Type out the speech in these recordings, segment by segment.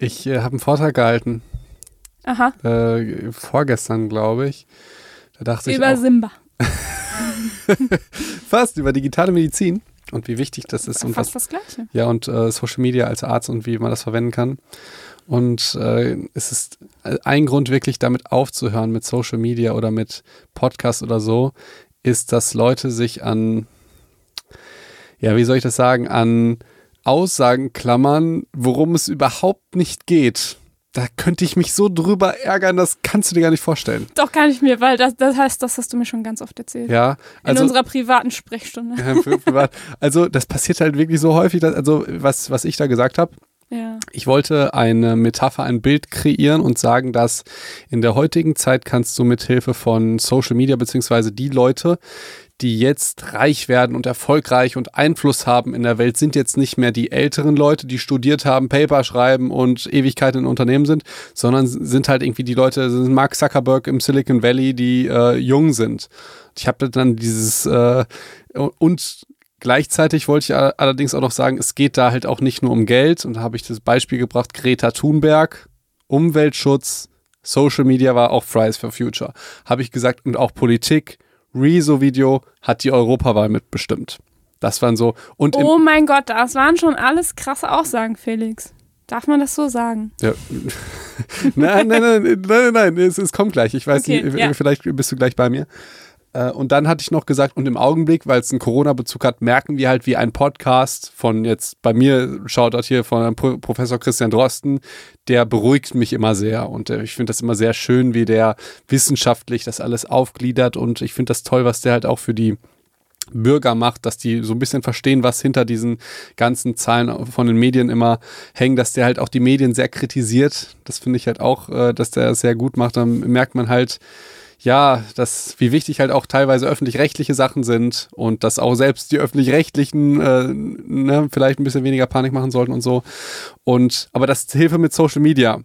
Ich äh, habe einen Vortrag gehalten. Aha. Äh, vorgestern, glaube ich. Da dachte Über ich auch, Simba. fast über digitale Medizin und wie wichtig das ist und was, Fast das Gleiche. ja und äh, Social Media als Arzt und wie man das verwenden kann. Und äh, es ist ein Grund wirklich damit aufzuhören mit Social Media oder mit Podcast oder so, ist, dass Leute sich an, ja, wie soll ich das sagen, an Aussagen klammern, worum es überhaupt nicht geht. Da könnte ich mich so drüber ärgern, das kannst du dir gar nicht vorstellen. Doch, kann ich mir, weil das, das heißt, das hast du mir schon ganz oft erzählt. Ja, In also unserer privaten Sprechstunde. Ja, privat. Also das passiert halt wirklich so häufig, dass, also was, was ich da gesagt habe, Ja. ich wollte eine Metapher, ein Bild kreieren und sagen, dass in der heutigen Zeit kannst du mit Hilfe von Social Media beziehungsweise die Leute, die jetzt reich werden und erfolgreich und Einfluss haben in der Welt, sind jetzt nicht mehr die älteren Leute, die studiert haben, Paper schreiben und Ewigkeit in Unternehmen sind, sondern sind halt irgendwie die Leute, sind Mark Zuckerberg im Silicon Valley, die äh, jung sind. Ich habe dann dieses äh, und Gleichzeitig wollte ich allerdings auch noch sagen, es geht da halt auch nicht nur um Geld. Und da habe ich das Beispiel gebracht, Greta Thunberg, Umweltschutz, Social Media war auch Fridays for Future. Habe ich gesagt, und auch Politik, Rezo-Video hat die Europawahl mitbestimmt. Das waren so. Und Oh mein Gott, das waren schon alles krasse Aussagen, Felix. Darf man das so sagen? ja. nein, nein, nein, nein, nein, nein, es, es kommt gleich. Ich weiß Okay, nicht, ja. vielleicht bist du gleich bei mir. Äh, Und dann hatte ich noch gesagt, und im Augenblick, weil es einen Corona-Bezug hat, merken wir halt, wie ein Podcast von jetzt bei mir, Shoutout hier von Pro Professor Christian Drosten, der beruhigt mich immer sehr. Und äh, ich finde das immer sehr schön, wie der wissenschaftlich das alles aufgliedert. Und ich finde das toll, was der halt auch für die Bürger macht, dass die so ein bisschen verstehen, was hinter diesen ganzen Zahlen von den Medien immer hängen, dass der halt auch die Medien sehr kritisiert. Das finde ich halt auch, äh, dass der sehr gut macht. Dann merkt man halt, ja, dass, wie wichtig halt auch teilweise öffentlich-rechtliche Sachen sind und dass auch selbst die öffentlich-rechtlichen äh, ne, vielleicht ein bisschen weniger Panik machen sollten und so. Und aber das Hilfe mit Social Media.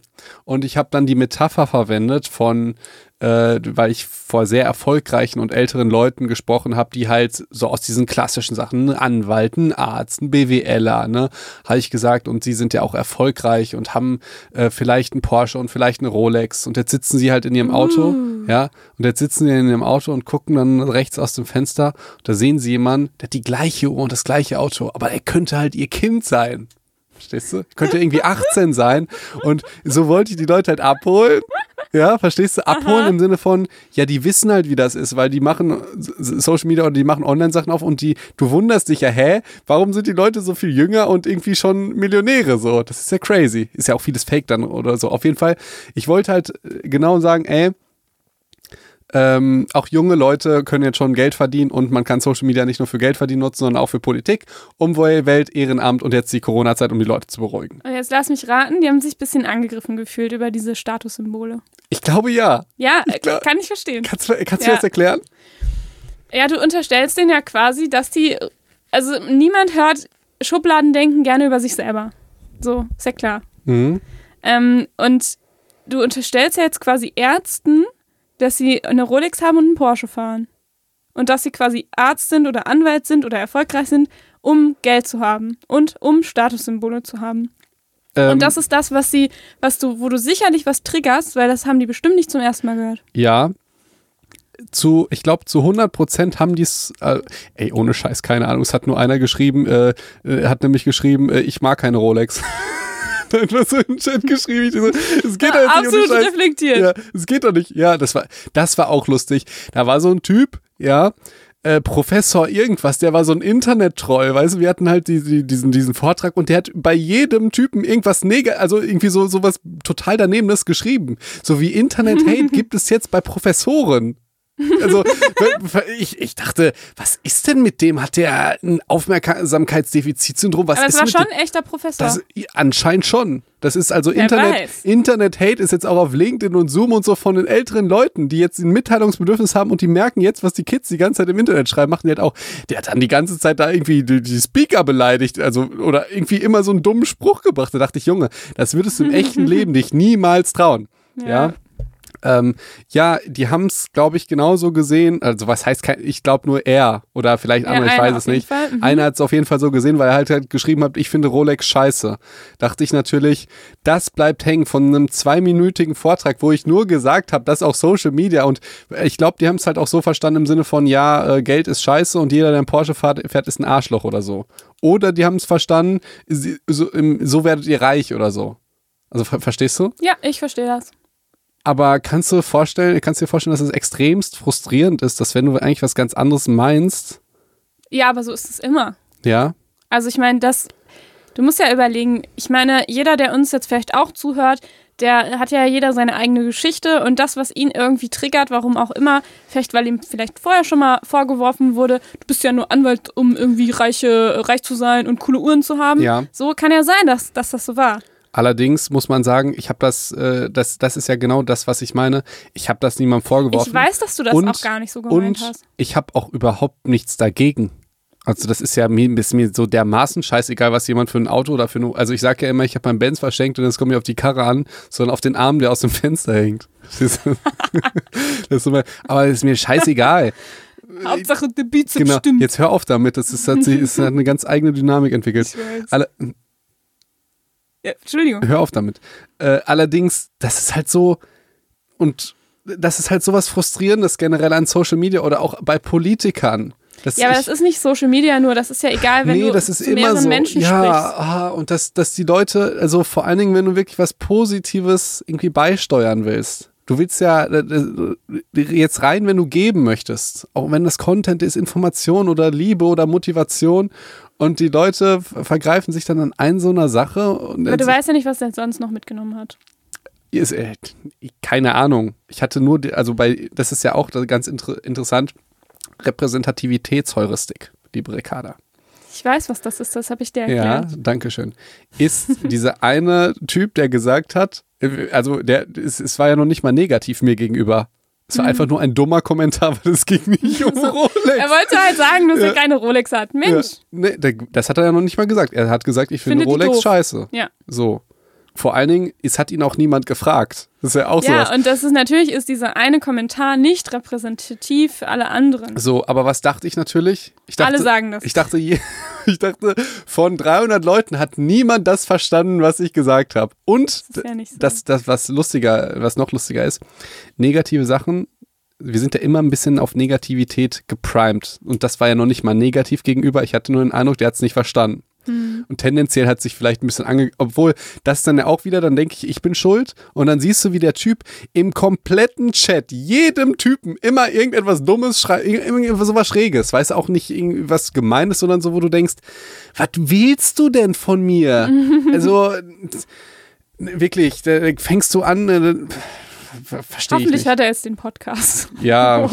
Und ich habe dann die Metapher verwendet von, äh, weil ich vor sehr erfolgreichen und älteren Leuten gesprochen habe, die halt so aus diesen klassischen Sachen, ein Anwalt, ein Arzt, ein BWLer, ne, habe ich gesagt, und sie sind ja auch erfolgreich und haben äh, vielleicht einen Porsche und vielleicht eine Rolex und jetzt sitzen sie halt in ihrem Auto, ja, und jetzt sitzen sie in ihrem Auto und gucken dann rechts aus dem Fenster, und da sehen sie jemanden, der hat die gleiche Uhr und das gleiche Auto, aber er könnte halt ihr Kind sein. Verstehst du? Könnte irgendwie 18 sein. Und so wollte ich die Leute halt abholen. Ja, verstehst du? Abholen im Sinne von, ja, die wissen halt, wie das ist, weil die machen Social Media oder die machen Online-Sachen auf und die, du wunderst dich ja, hä, warum sind die Leute so viel jünger und irgendwie schon Millionäre so? Das ist ja crazy. Ist ja auch vieles Fake dann oder so. Auf jeden Fall, ich wollte halt äh, genau sagen, ey, ähm, auch junge Leute können jetzt schon Geld verdienen und man kann Social Media nicht nur für Geld verdienen nutzen, sondern auch für Politik, Umwelt, Ehrenamt und jetzt die Corona-Zeit, um die Leute zu beruhigen. Und jetzt lass mich raten, die haben sich ein bisschen angegriffen gefühlt über diese Statussymbole. Ich glaube ja. Ja, äh, glaub- kann ich verstehen. Kannst, du- kannst du Ja. das erklären? Ja, du unterstellst denen ja quasi, dass die, also niemand hört Schubladendenken gerne über sich selber. So, ist ja klar. Mhm. Ähm, und du unterstellst ja jetzt quasi Ärzten, dass sie eine Rolex haben und einen Porsche fahren. Und dass sie quasi Arzt sind oder Anwalt sind oder erfolgreich sind, um Geld zu haben und um Statussymbole zu haben. Ähm, und das ist das, was sie, was du, wo du sicherlich was triggerst, weil das haben die bestimmt nicht zum ersten Mal gehört. Ja. Zu, ich glaube, zu 100 Prozent haben die es, äh, ey, ohne Scheiß, keine Ahnung, es hat nur einer geschrieben, äh, äh, hat nämlich geschrieben, äh, ich mag keine Rolex. Da hat was so im Chat geschrieben, ich so, es geht doch jetzt nicht Absolut reflektiert. Ja, es geht doch nicht. Ja, das war, das war auch lustig. Da war so ein Typ, ja, äh, Professor irgendwas, der war so ein Internet-Troll, weißt du, wir hatten halt die, die, diesen, diesen Vortrag und der hat bei jedem Typen irgendwas neg also irgendwie so sowas total danebenes geschrieben. So wie Internet-Hate gibt es jetzt bei Professoren. Also ich, ich dachte, was ist denn mit dem? Hat der ein Aufmerksamkeitsdefizitsyndrom? Was Aber es ist war mit schon ein echter Professor. Das, anscheinend schon. Das ist also Wer Internet, weiß. Internet-Hate ist jetzt auch auf LinkedIn und Zoom und so von den älteren Leuten, die jetzt ein Mitteilungsbedürfnis haben und die merken jetzt, was die Kids die ganze Zeit im Internet schreiben, machen die halt auch, der hat dann die ganze Zeit da irgendwie die, die Speaker beleidigt, also, oder irgendwie immer so einen dummen Spruch gebracht. Da dachte ich, Junge, das würdest du im echten Leben dich niemals trauen. Ja. Ähm, ja, die haben es, glaube ich, genauso gesehen. Also was heißt, kein, ich glaube nur er oder vielleicht Ja, andere, ich weiß es nicht. Mhm. Einer hat es auf jeden Fall so gesehen, weil er halt, halt geschrieben hat, ich finde Rolex scheiße. Dachte ich natürlich, das bleibt hängen von einem zweiminütigen Vortrag, wo ich nur gesagt habe, dass auch Social Media und ich glaube, die haben es halt auch so verstanden im Sinne von, ja, äh, Geld ist scheiße und jeder, der einen Porsche fährt, fährt ist ein Arschloch oder so. Oder die haben es verstanden, so, so werdet ihr reich oder so. Also ver verstehst du? Ja, ich verstehe das. Aber kannst du vorstellen, kannst dir vorstellen, dass es extremst frustrierend ist, dass wenn du eigentlich was ganz anderes meinst, Ja, aber so ist es immer. ja, Also ich meine, das, du musst ja überlegen, ich meine, jeder, der uns jetzt vielleicht auch zuhört, der hat ja jeder seine eigene Geschichte und das, was ihn irgendwie triggert, warum auch immer, vielleicht weil ihm vielleicht vorher schon mal vorgeworfen wurde, du bist ja nur Anwalt, um irgendwie reiche, reich zu sein und coole Uhren zu haben. Ja. So kann ja sein, dass, dass das so war. Allerdings muss man sagen, ich habe das, äh, das, das ist ja genau das, was ich meine. Ich habe das niemandem vorgeworfen. Ich weiß, dass du das Und- auch gar nicht so gemeint und hast. ich habe auch überhaupt nichts dagegen. Also das ist ja mir, ist mir so dermaßen scheißegal, was jemand für ein Auto oder für ein, also ich sage ja immer, ich habe meinen Benz verschenkt und es kommt mir auf die Karre an, sondern auf den Arm, der aus dem Fenster hängt. Das ist, das immer, aber das ist mir scheißegal. Hauptsache, der Beat Genau, stimmt. jetzt hör auf damit, das ist, hat, sich, ist, hat eine ganz eigene Dynamik entwickelt. Alle, Ja, Entschuldigung. hör auf damit. Äh, allerdings, das ist halt so, und das ist halt sowas Frustrierendes generell an Social Media oder auch bei Politikern. Das Ja, aber das ist nicht Social Media nur, das ist ja egal, wenn nee, du das ist zu immer mehreren so. Menschen ja, sprichst. ah, und dass, dass die Leute, also vor allen Dingen, wenn du wirklich was Positives irgendwie beisteuern willst. Du willst ja äh, äh, jetzt rein, wenn du geben möchtest. Auch wenn das Content ist, Information oder Liebe oder Motivation. Und die Leute vergreifen sich dann an ein so einer Sache. Und Aber du weißt ja nicht, was der sonst noch mitgenommen hat. ist, äh, keine Ahnung. Ich hatte nur, also bei, das ist ja auch ganz inter interessant, Repräsentativitätsheuristik, liebe Ricarda. Ich weiß, was das ist, das habe ich dir Ja, erklärt. danke schön. Ist dieser eine Typ, der gesagt hat, äh, also der, es, es war ja noch nicht mal negativ mir gegenüber. Es war Mhm. einfach nur ein dummer Kommentar, weil es ging nicht um Rolex. Er wollte halt sagen, dass Ja. er keine Rolex hat. ja, Mensch. nee, der, das hat er ja noch nicht mal gesagt. Er hat gesagt, ich finde Findet die Rolex scheiße. Ja. So. Vor allen Dingen, es hat ihn auch niemand gefragt. Das ist ja auch Ja, sowas. und das ist natürlich ist dieser eine Kommentar nicht repräsentativ für alle anderen. So, aber was dachte ich natürlich? Ich dachte, alle sagen das. Ich dachte, ich dachte, von 300 Leuten hat niemand das verstanden, was ich gesagt habe. Und Das ist ja nicht so. das, das, was lustiger, was noch lustiger ist, negative Sachen, wir sind ja immer ein bisschen auf Negativität geprimed. Und das war ja noch nicht mal negativ gegenüber. Ich hatte nur den Eindruck, der hat es nicht verstanden. Hm. Und tendenziell hat sich vielleicht ein bisschen ange... Obwohl, das dann ja auch wieder, dann denke ich, ich bin schuld. Und dann siehst du, wie der Typ im kompletten Chat, jedem Typen, immer irgendetwas Dummes schreibt, irgendwas sowas Schräges. Weißt du, auch nicht irgendwas Gemeines, sondern so, wo du denkst, was willst du denn von mir? also, wirklich, da fängst du an, ver- verstehe ich Hoffentlich nicht. hat er jetzt den Podcast. Ja,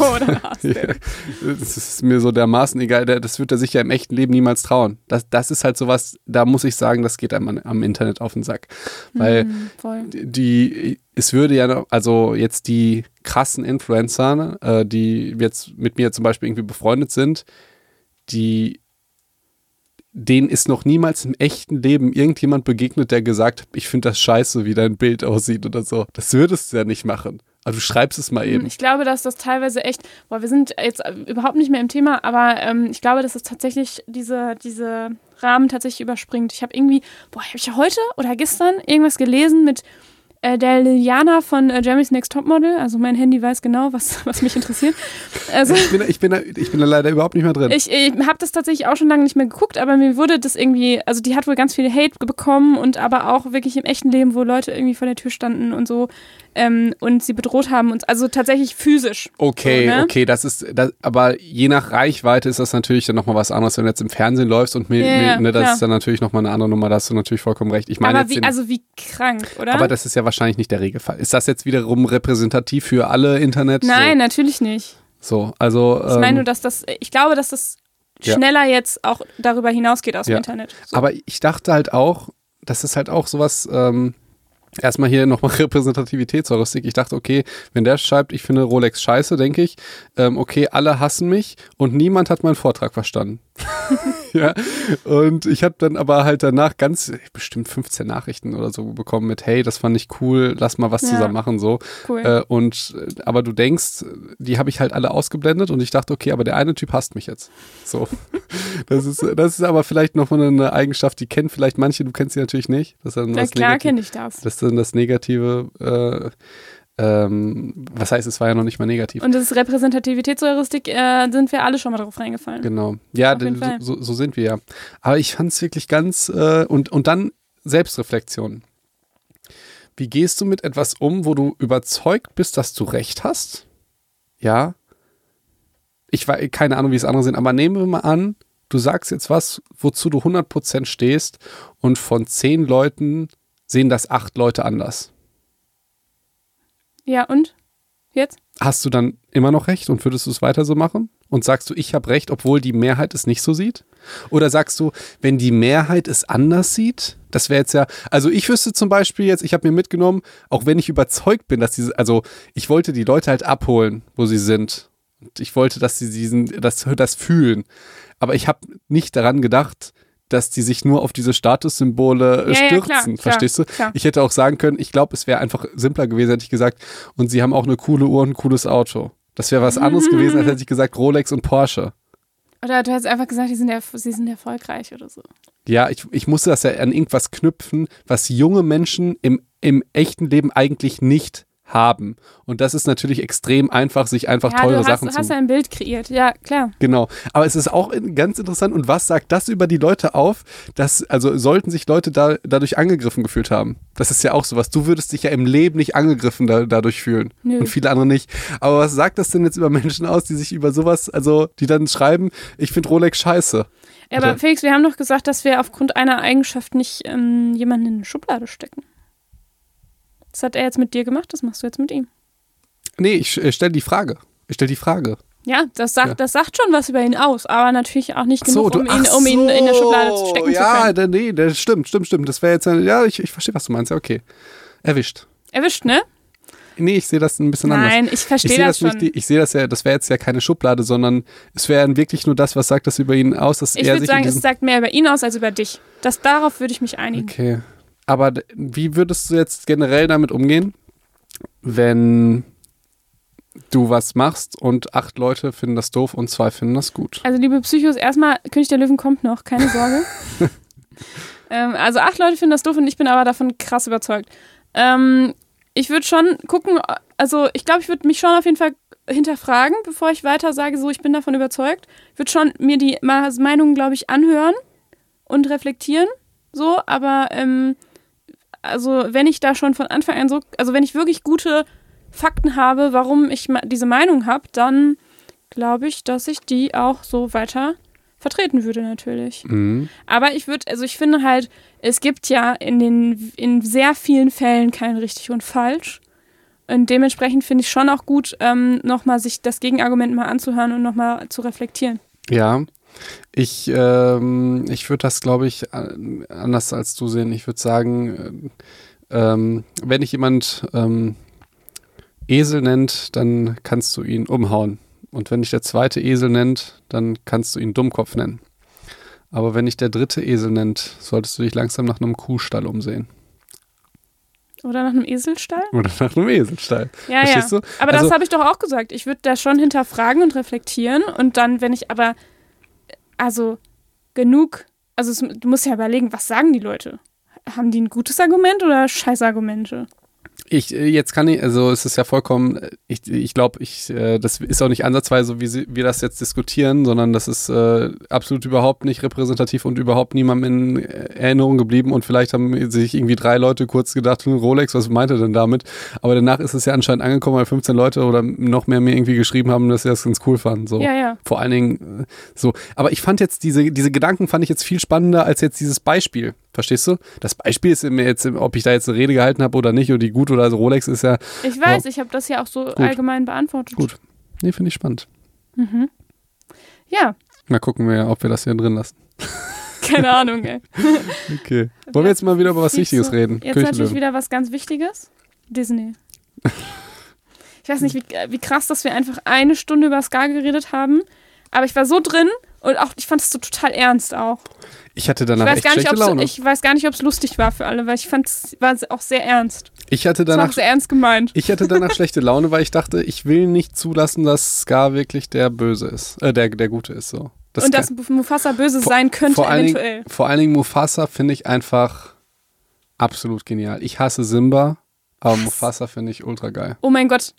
das ist mir so dermaßen egal. Das wird er sich ja im echten Leben niemals trauen. Das, das ist halt sowas, da muss ich sagen, das geht einem am Internet auf den Sack. Weil voll. die, es würde ja, noch- also jetzt die krassen Influencer, ne, äh, die jetzt mit mir zum Beispiel irgendwie befreundet sind, die denen ist noch niemals im echten Leben irgendjemand begegnet, der gesagt hat, ich finde das scheiße, wie dein Bild aussieht oder so. Das würdest du ja nicht machen. Aber du schreibst es mal eben. Ich glaube, dass das teilweise echt, boah, wir sind jetzt überhaupt nicht mehr im Thema, aber ähm, ich glaube, dass es tatsächlich diese, diese Rahmen tatsächlich überspringt. Ich habe irgendwie, boah, habe ich heute oder gestern irgendwas gelesen mit äh, der Liliana von äh, Jeremy's Next Topmodel. Also mein Handy weiß genau, was, was mich interessiert. Also Ich bin, da- ich, bin da, ich bin da leider überhaupt nicht mehr drin. ich, ich habe das tatsächlich auch schon lange nicht mehr geguckt, aber mir wurde das irgendwie, also die hat wohl ganz viel Hate bekommen und aber auch wirklich im echten Leben, wo Leute irgendwie vor der Tür standen und so ähm, und sie bedroht haben und also tatsächlich physisch. Okay, So, ne? okay, das ist, das, aber je nach Reichweite ist das natürlich dann nochmal was anderes, wenn du jetzt im Fernsehen läufst und mir, Ja, mir, ja, ne, das klar. ist dann natürlich nochmal eine andere Nummer, da hast du natürlich vollkommen recht. Ich meine aber wie, den, also wie krank, oder? aber das ist ja wahrscheinlich nicht der Regelfall. Ist das jetzt wiederum repräsentativ für alle Internet? Nein, natürlich nicht. So, so also. Ich meine ähm, nur, dass das, ich glaube, dass das Ja. schneller jetzt auch darüber hinausgeht aus Ja. dem Internet. So. Aber ich dachte halt auch, das ist halt auch sowas, ähm, erstmal hier nochmal Repräsentativitätsheuristik. Ich dachte, okay, wenn der schreibt, ich finde Rolex scheiße, denke ich, ähm, okay, alle hassen mich und niemand hat meinen Vortrag verstanden. ja, und ich habe dann aber halt danach ganz bestimmt 15 Nachrichten oder so bekommen mit, hey, das fand ich cool, lass mal was Ja. zusammen machen so. Cool. Äh, und äh, aber du denkst, die habe ich halt alle ausgeblendet und ich dachte, okay, aber der eine Typ hasst mich jetzt. So. Das ist, das ist aber vielleicht noch eine Eigenschaft, die kennen vielleicht manche, du kennst sie natürlich nicht. Das ist dann Na das klar Negative. kenne ich das. Das ist dann das Negative, äh, ähm, was heißt, es war ja noch nicht mal negativ. Und das ist Repräsentativitätsheuristik, äh, sind wir alle schon mal drauf reingefallen. Genau. Ja, denn so, so sind wir ja. Aber ich fand es wirklich ganz, äh, und, und dann Selbstreflexion. Wie gehst du mit etwas um, wo du überzeugt bist, dass du recht hast? Ja. Ich weiß, keine Ahnung, wie es andere sind, aber nehmen wir mal an, du sagst jetzt was, wozu du 100% stehst und von zehn Leuten sehen das acht Leute anders. Ja, und? Jetzt? Hast du dann immer noch recht und würdest du es weiter so machen? Und sagst du, ich habe recht, obwohl die Mehrheit es nicht so sieht? Oder sagst du, wenn die Mehrheit es anders sieht? Das wäre jetzt ja, also ich wüsste zum Beispiel jetzt, ich habe mir mitgenommen, auch wenn ich überzeugt bin, dass diese, also ich wollte die Leute halt abholen, wo sie sind. Und ich wollte, dass sie diesen, das, das fühlen. Aber ich habe nicht daran gedacht, dass die sich nur auf diese Statussymbole äh, Ja, ja, stürzen. klar, klar, Verstehst du? klar. Ich hätte auch sagen können, ich glaube, es wäre einfach simpler gewesen, hätte ich gesagt, und sie haben auch eine coole Uhr und ein cooles Auto. Das wäre was anderes gewesen, als hätte ich gesagt Rolex und Porsche. Oder du hast einfach gesagt, die sind, sie sind erfolgreich oder so. Ja, ich, ich musste das ja an irgendwas knüpfen, was junge Menschen im, im echten Leben eigentlich nicht haben. Und das ist natürlich extrem einfach, sich einfach ja, teure du hast, Sachen hast zu. ein Bild kreiert. Ja, klar. Genau. Aber es ist auch ganz interessant. Und was sagt das über die Leute auf? Dass, also sollten sich Leute da, dadurch angegriffen gefühlt haben. Das ist ja auch sowas. Du würdest dich ja im Leben nicht angegriffen da, dadurch fühlen. Nö. Und viele andere nicht. Aber was sagt das denn jetzt über Menschen aus, die sich über sowas, also die dann schreiben, ich finde Rolex scheiße. Ja, aber Felix, wir haben doch gesagt, dass wir aufgrund einer Eigenschaft nicht ähm, jemanden in eine Schublade stecken. Das hat er jetzt mit dir gemacht, das machst du jetzt mit ihm. Nee, ich äh, stelle die Frage. Ich stelle die Frage. Ja, das sagt, Ja. das sagt schon was über ihn aus, aber natürlich auch nicht Ach so, genug, du, um, ihn, um ihn in der Schublade so, stecken zu ja, können. da- nee, das stimmt, stimmt, stimmt. Das wäre jetzt, ja, ich, ich verstehe, was du meinst. Ja, okay. Erwischt. Erwischt, ne? Nee, ich sehe das ein bisschen anders. Nein, ich Ich verstehe das, das, schon. nicht, ich sehe das ja, das wäre jetzt ja keine Schublade, sondern es wäre wirklich nur das, was sagt das über ihn aus, dass ich er würde sagen, es sagt mehr über ihn aus als über dich. Das, darauf würde ich mich einigen. Okay. Aber wie würdest du jetzt generell damit umgehen, wenn du was machst und acht Leute finden das doof und zwei finden das gut? Also, liebe Psychos, erstmal, König der Löwen kommt noch, keine Sorge. ähm, also, acht Leute finden das doof und ich bin aber davon krass überzeugt. Ähm, ich würde schon gucken, also, ich glaube, ich würde mich schon auf jeden Fall hinterfragen, bevor ich weiter sage, so, ich bin davon überzeugt. Ich würde schon mir die Meinungen, glaube ich, anhören und reflektieren, so, aber, ähm, also, wenn ich da schon von Anfang an so, also, wenn ich wirklich gute Fakten habe, warum ich diese Meinung habe, dann glaube ich, dass ich die auch so weiter vertreten würde natürlich. Mhm. Aber ich würde, also ich finde halt, es gibt ja in den in sehr vielen Fällen kein richtig und falsch. Und dementsprechend finde ich schon auch gut, ähm, nochmal sich das Gegenargument mal anzuhören und nochmal zu reflektieren. Ja. Ich, ähm, ich würde das, glaube ich, an- anders als du sehen. Ich würde sagen, äh, ähm, wenn dich jemand ähm, Esel nennt, dann kannst du ihn umhauen. Und wenn dich der zweite Esel nennt, dann kannst du ihn Dummkopf nennen. Aber wenn dich der dritte Esel nennt, solltest du dich langsam nach einem Kuhstall umsehen. Oder nach einem Eselstall? Oder nach einem Eselstall. Ja, Verstehst ja. du? Aber Also- das habe ich doch auch gesagt. Ich würde da schon hinterfragen und reflektieren und dann, wenn ich aber, also genug, also es, du musst ja überlegen, was sagen die Leute? Haben die ein gutes Argument oder Scheißargumente? Ich, äh, jetzt kann ich, also es ist ja vollkommen, ich, ich glaube, ich, äh, das ist auch nicht ansatzweise, so, wie sie, wir das jetzt diskutieren, sondern das ist äh, absolut überhaupt nicht repräsentativ und überhaupt niemandem in Erinnerung geblieben und vielleicht haben sich irgendwie drei Leute kurz gedacht, hm, Rolex, was meint er denn damit? Aber danach ist es ja anscheinend angekommen, weil 15 Leute oder noch mehr mir irgendwie geschrieben haben, dass sie das ganz cool fanden. So. Ja, ja. Vor allen Dingen so. Aber ich fand jetzt diese, diese Gedanken fand ich jetzt viel spannender als jetzt dieses Beispiel. Verstehst du? Das Beispiel ist mir jetzt, ob ich da jetzt eine Rede gehalten habe oder nicht, oder die gut oder so Rolex ist ja, Ich weiß, ich habe das ja auch so allgemein beantwortet. Gut. nee, finde ich spannend. Mhm. Ja, Mal gucken wir, ob wir das hier drin lassen. keine Ahnung, ey. Okay. Wollen wir jetzt mal wieder über was Wichtiges du, reden? Jetzt natürlich wieder was ganz Wichtiges. Disney. Ich weiß nicht, wie, wie krass, dass wir einfach eine Stunde über Scar geredet haben. Aber ich war so drin und auch, ich fand es so total ernst auch. Ich hatte Ich danach weiß, echt gar nicht, schlechte Laune. ich weiß gar nicht, ob es lustig war für alle, weil ich fand es war auch sehr ernst. Ich hatte danach sehr ernst gemeint. Ich hatte danach schlechte Laune, weil ich dachte, ich will nicht zulassen, dass Scar wirklich der Böse ist, äh, der, der Gute ist so. Das und dass Mufasa böse vor- sein könnte vor allen eventuell. Dingen, vor allen Dingen Mufasa finde ich einfach absolut genial. Ich hasse Simba, aber Mufasa finde ich ultra geil. Oh mein Gott.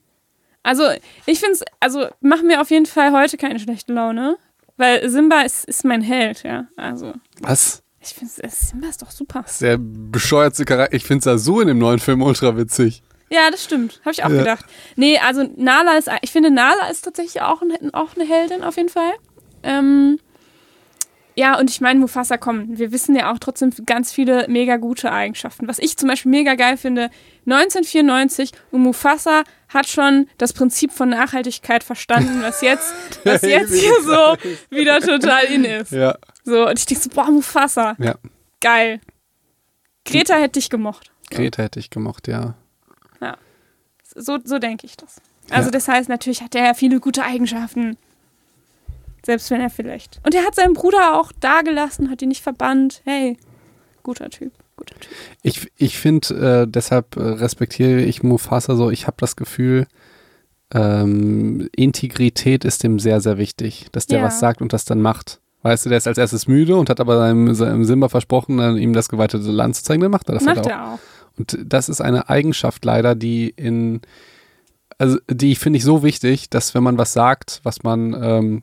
Also, ich finde es, also machen wir auf jeden Fall heute keine schlechte Laune, weil Simba ist, ist mein Held, ja. Also, Was? Ich finde Simba ist doch super. Ist der bescheuertste Charakter. Ich finde Sasu in dem neuen Film ultra witzig. Ja, das stimmt. Habe ich auch Ja. gedacht. Nee, also Nala ist, ich finde Nala ist tatsächlich auch, ein, auch eine Heldin auf jeden Fall. Ähm, ja, und ich meine, Mufasa, komm, wir wissen ja auch trotzdem ganz viele mega gute Eigenschaften. Was ich zum Beispiel mega geil finde, 1994 und Mufasa hat schon das Prinzip von Nachhaltigkeit verstanden, was jetzt, was jetzt hier so wieder total in ist. Ja. So, und ich denke so, boah, Mufasa, Ja. geil. Greta hätte dich gemocht. Greta hätte ich gemocht, ja. So, so denke ich das. Also Ja. das heißt, natürlich hat er ja viele gute Eigenschaften. Selbst wenn er vielleicht. Und er hat seinen Bruder auch dagelassen, hat ihn nicht verbannt. Hey, guter Typ, guter Typ. Ich, ich finde, äh, deshalb äh, respektiere ich Mufasa so. Ich habe das Gefühl, ähm, Integrität ist dem sehr, sehr wichtig, dass der Ja. was sagt und das dann macht. Weißt du, der ist als erstes müde und hat aber seinem, seinem Simba versprochen, dann ihm das geweitete Land zu zeigen, dann macht er das Macht halt auch. er auch. Und das ist eine Eigenschaft leider, die in, also die finde ich so wichtig, dass wenn man was sagt, was man, ähm,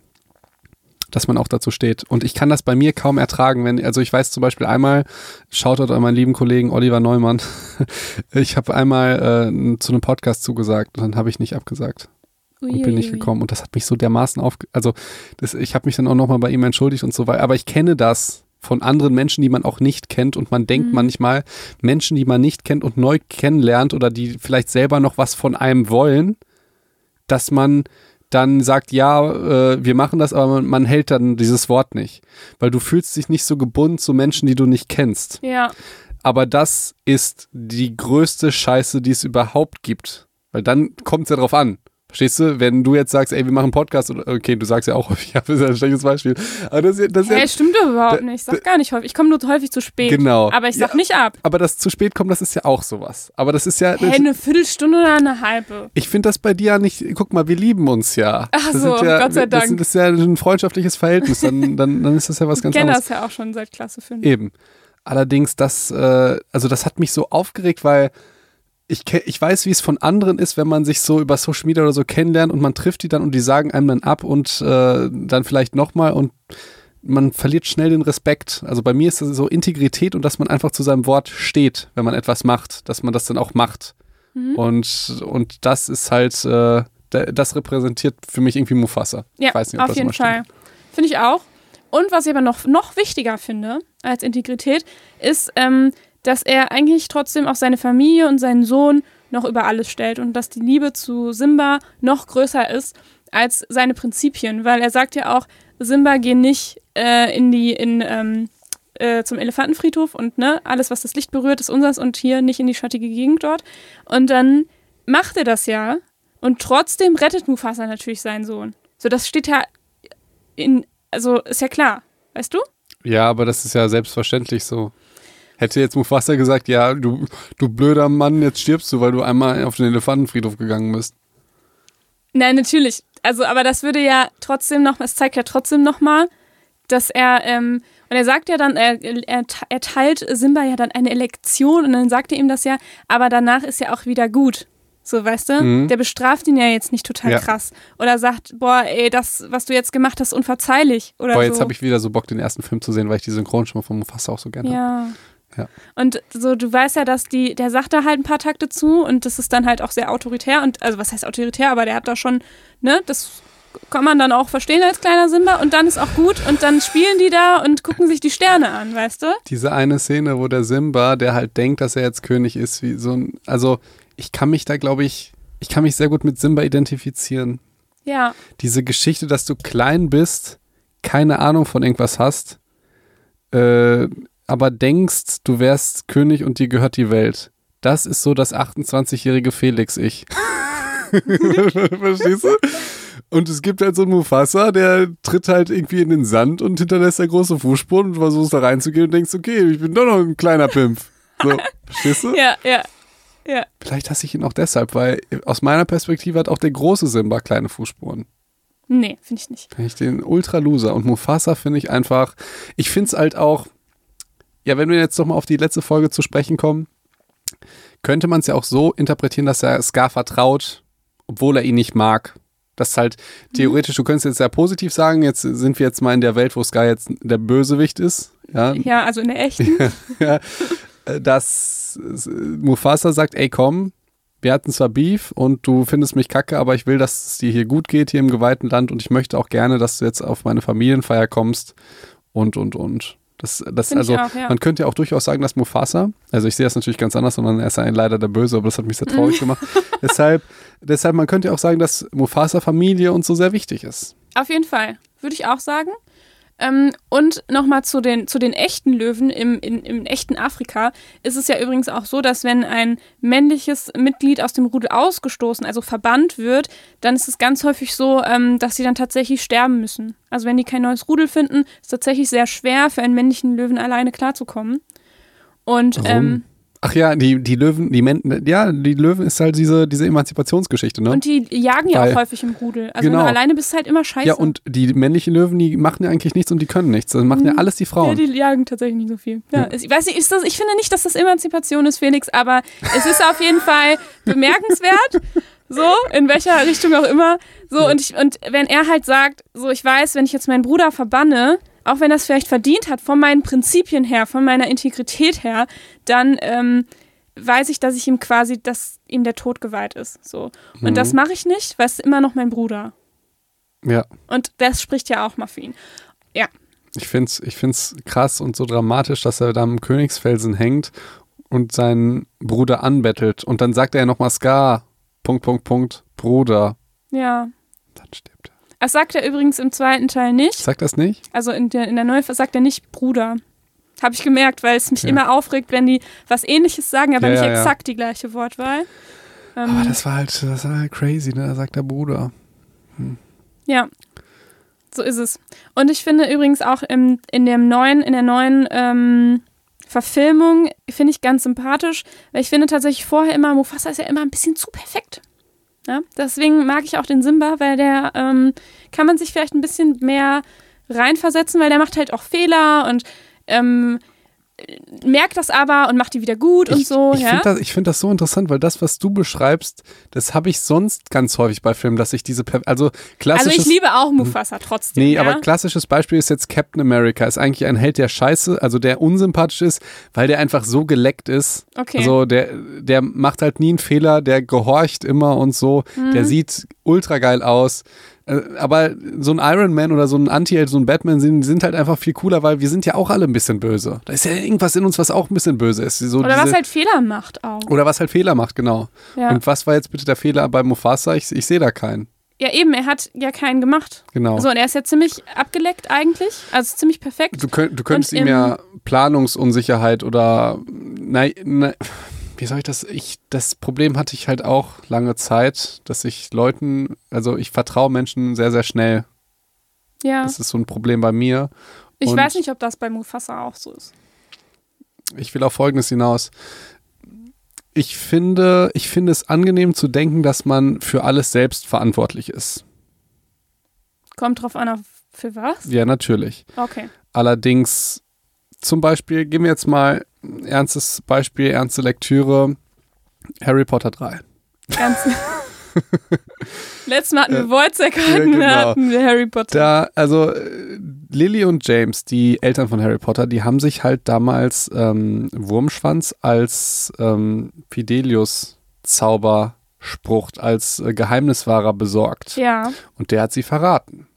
dass man auch dazu steht. Und ich kann das bei mir kaum ertragen, wenn, also ich weiß zum Beispiel einmal, Shoutout an meinen lieben Kollegen Oliver Neumann, ich habe einmal äh, zu einem Podcast zugesagt und dann habe ich nicht abgesagt und bin nicht Uiuiui. gekommen. Und das hat mich so dermaßen auf, also das, ich habe mich dann auch nochmal bei ihm entschuldigt und so weiter. Aber ich kenne das von anderen Menschen, die man auch nicht kennt und man denkt Mhm. manchmal, Menschen, die man nicht kennt und neu kennenlernt oder die vielleicht selber noch was von einem wollen, dass man dann sagt, ja, äh, wir machen das, aber man, man hält dann dieses Wort nicht. Weil du fühlst dich nicht so gebunden zu Menschen, die du nicht kennst. Ja, Aber das ist die größte Scheiße, die es überhaupt gibt. Weil dann kommt es ja drauf an. Verstehst du? Wenn du jetzt sagst, ey, wir machen einen Podcast, okay, du sagst ja auch häufig, ja, das ist ja ein schlechtes Beispiel. Aber das, das hey, ja, stimmt doch überhaupt da- nicht. Ich sag gar nicht häufig. Ich komme nur häufig zu spät. Genau. Aber ich sag Ja. nicht ab. aber das zu spät kommen, das ist ja auch sowas. Aber das ist ja, Hey, eine Viertelstunde oder eine halbe. ich finde das bei dir ja nicht, guck mal, wir lieben uns ja. Ach das so, ja, Gott sei Das, Dank. sind, das ist ja ein freundschaftliches Verhältnis, dann, dann, dann ist das ja was Ich ganz kenne anderes. das ja auch schon seit Klasse 5. Eben. Allerdings, das, äh, also das hat mich so aufgeregt, weil ich, ich weiß, wie es von anderen ist, wenn man sich so über Social Media oder so kennenlernt und man trifft die dann und die sagen einem dann ab und äh, dann vielleicht nochmal und man verliert schnell den Respekt. Also bei mir ist das so Integrität und dass man einfach zu seinem Wort steht, wenn man etwas macht, dass man das dann auch macht. Mhm. Und, und das ist halt, äh, da- das repräsentiert für mich irgendwie Mufasa. Ja, ich weiß nicht, ob auf das jeden. Fall. Finde ich auch. Und was ich aber noch, noch wichtiger finde als Integrität, ist, ähm, dass er eigentlich trotzdem auch seine Familie und seinen Sohn noch über alles stellt und dass die Liebe zu Simba noch größer ist als seine Prinzipien, weil er sagt ja auch, Simba geh nicht äh, in die in ähm, äh, zum Elefantenfriedhof und ne alles was das Licht berührt ist unseres und hier nicht in die schattige Gegend dort und dann macht er das ja und trotzdem rettet Mufasa natürlich seinen Sohn. So das steht ja in also ist ja klar, weißt du? Ja, aber das ist ja selbstverständlich so. Hätte jetzt Mufasa gesagt, ja, du, du blöder Mann, jetzt stirbst du, weil du einmal auf den Elefantenfriedhof gegangen bist. Nein, natürlich. Also, aber das würde ja trotzdem noch, es zeigt ja trotzdem noch mal, dass er, ähm, und er sagt ja dann, er, er, er teilt Simba ja dann eine Lektion und dann sagt er ihm das ja, aber danach ist ja auch wieder gut. So, weißt du? Mhm. Der bestraft ihn ja jetzt nicht total Ja. krass. Oder sagt, boah, ey, das, was du jetzt gemacht hast, ist unverzeihlich. Oder Boah, so. jetzt habe ich wieder so Bock, den ersten Film zu sehen, weil ich die Synchronstimme von Mufasa auch so gerne habe. Ja. Und so, du weißt ja, dass die, der sagt da halt ein paar Takte zu und das ist dann halt auch sehr autoritär und, also was heißt autoritär, aber der hat da schon, ne, das kann man dann auch verstehen als kleiner Simba und dann ist auch gut und dann spielen die da und gucken sich die Sterne an, weißt du? Diese eine Szene, wo der Simba, der halt denkt, dass er jetzt König ist, wie so ein, also ich kann mich da, glaube ich, ich kann mich sehr gut mit Simba identifizieren. Ja, Diese Geschichte, dass du klein bist, keine Ahnung von irgendwas hast, äh, aber denkst, du wärst König und dir gehört die Welt. Das ist so das 28-jährige Felix-Ich. Verstehst du? Und es gibt halt so einen Mufasa, der tritt halt irgendwie in den Sand und hinterlässt da große Fußspuren und versuchst da reinzugehen und denkst, okay, ich bin doch noch ein kleiner Pimp. So, verstehst du? Ja, ja. Ja. Vielleicht hasse ich ihn auch deshalb, weil aus meiner Perspektive hat auch der große Simba kleine Fußspuren. Nee, finde ich nicht. Finde ich den ultra loser. Und Mufasa finde ich einfach, ich finde es halt auch, ja, wenn wir jetzt doch mal auf die letzte Folge zu sprechen kommen, könnte man es ja auch so interpretieren, dass er Scar vertraut, obwohl er ihn nicht mag. Das ist halt theoretisch, du könntest jetzt sehr positiv sagen, jetzt sind wir jetzt mal in der Welt, wo Scar jetzt der Bösewicht ist. Ja, Ja, also in der echten. ja, äh, dass Mufasa sagt, ey komm, wir hatten zwar Beef und du findest mich kacke, aber ich will, dass es dir hier gut geht, hier im geweihten Land und ich möchte auch gerne, dass du jetzt auf meine Familienfeier kommst und, und, und. Das, das also, auch, ja. man könnte ja auch durchaus sagen, dass Mufasa, also ich sehe das natürlich ganz anders, sondern er ist ja leider der Böse, aber das hat mich sehr traurig gemacht. deshalb, deshalb, man könnte ja auch sagen, dass Mufasa Familie und so sehr wichtig ist. Auf jeden Fall, würde ich auch sagen. Ähm, und nochmal zu den, zu den echten Löwen im, in, im echten Afrika ist es ja übrigens auch so, dass wenn ein männliches Mitglied aus dem Rudel ausgestoßen, also verbannt wird, dann ist es ganz häufig so, ähm, dass sie dann tatsächlich sterben müssen. Also wenn die kein neues Rudel finden, ist es tatsächlich sehr schwer für einen männlichen Löwen alleine klarzukommen. Und ähm, Ach ja, die, die Löwen, die Men ja, die Löwen ist halt diese, diese Emanzipationsgeschichte, ne? Und die jagen ja Weil- auch häufig im Rudel. Also Genau. du alleine bist, ist halt immer scheiße. Ja, und die männlichen Löwen, die machen ja eigentlich nichts und die können nichts. Das machen ja alles die Ja, Frauen. die jagen tatsächlich nicht so viel. Ja, Ja. Ich weiß nicht, ist das, ich finde nicht, dass das Emanzipation ist, Felix, aber es ist auf jeden Fall bemerkenswert. So, in welcher Richtung auch immer. So, und, ich, und wenn er halt sagt, so, ich weiß, wenn ich jetzt meinen Bruder verbanne, auch wenn das vielleicht verdient hat, von meinen Prinzipien her, von meiner Integrität her, dann ähm, weiß ich, dass ich ihm quasi, dass ihm der Tod geweiht ist. So. Und Mhm. das mache ich nicht, weil es ist immer noch mein Bruder. ja, Und das spricht ja auch mal für ihn. ich find's, ich find's krass und so dramatisch, dass er da am Königsfelsen hängt und seinen Bruder anbettelt. Und dann sagt er ja nochmal Scar, Punkt, Punkt, Punkt, Bruder. Ja. Dann stirbt er. Das sagt er übrigens im zweiten Teil nicht. Sagt das nicht? Also in der, in der Neufassung sagt er nicht Bruder. Habe ich gemerkt, weil es mich Ja. immer aufregt, wenn die was ähnliches sagen, aber Ja, nicht ja, exakt die gleiche Wortwahl. Ähm, Aber das war halt, das war halt crazy, ne? Da sagt der Bruder. ja, so ist es. Und ich finde übrigens auch im, in dem neuen, in der neuen ähm, Verfilmung finde ich ganz sympathisch, weil ich finde tatsächlich vorher immer, Mufasa ist ja immer ein bisschen zu perfekt. Ja? Deswegen mag ich auch den Simba, weil der ähm, kann man sich vielleicht ein bisschen mehr reinversetzen, weil der macht halt auch Fehler und ähm, merkt das aber und macht die wieder gut und ich, so. Ich ja? finde das, ich find das so interessant, weil das, was du beschreibst, das habe ich sonst ganz häufig bei Filmen, dass ich diese, also also klassisches, ich liebe auch Mufasa trotzdem. Nee, ja? aber klassisches Beispiel ist jetzt Captain America. Ist eigentlich ein Held, der scheiße, also der unsympathisch ist, weil der einfach so geleckt ist. Okay. Also der, der macht halt nie einen Fehler, der gehorcht immer und so. Mhm. Der sieht ultra geil aus. Äh, Aber so ein Iron Man oder so ein Anti-Held, so ein Batman sind, sind halt einfach viel cooler, weil wir sind ja auch alle ein bisschen böse. Da ist ja irgendwas in uns, was auch ein bisschen böse ist. So Oder was diese- halt Fehler macht auch. oder was halt Fehler macht, genau. Ja. Und was war jetzt bitte der Fehler bei Mufasa? Ich, ich sehe da keinen. ja, eben, er hat ja keinen gemacht. Genau. So, und er ist ja ziemlich abgeleckt eigentlich. Also ziemlich perfekt. Du, könnt, du könntest Und ihm ja Planungsunsicherheit oder nein, nein, wie soll ich das? Ich, das Problem hatte ich halt auch lange Zeit, dass ich Leuten, also ich vertraue Menschen sehr, sehr schnell. Ja. Das ist so ein Problem bei mir. Ich und- weiß nicht, ob das bei Mufasa auch so ist. Ich will auf Folgendes hinaus. Ich finde, ich finde es angenehm zu denken, dass man für alles selbst verantwortlich ist. Kommt drauf an, für was? Ja, natürlich. Okay. Allerdings, zum Beispiel, geben wir jetzt mal ernstes Beispiel, ernste Lektüre. Harry Potter 3. Ganz. Letztes Mal hatten wir Wojciech, ja, hatten wir genau. hatten wir Harry Potter. Da, also äh, Lily und James, die Eltern von Harry Potter, die haben sich halt damals ähm, Wurmschwanz als ähm, Fidelius Zauberspruch, als äh, Geheimniswahrer besorgt. ja, Und der hat sie verraten.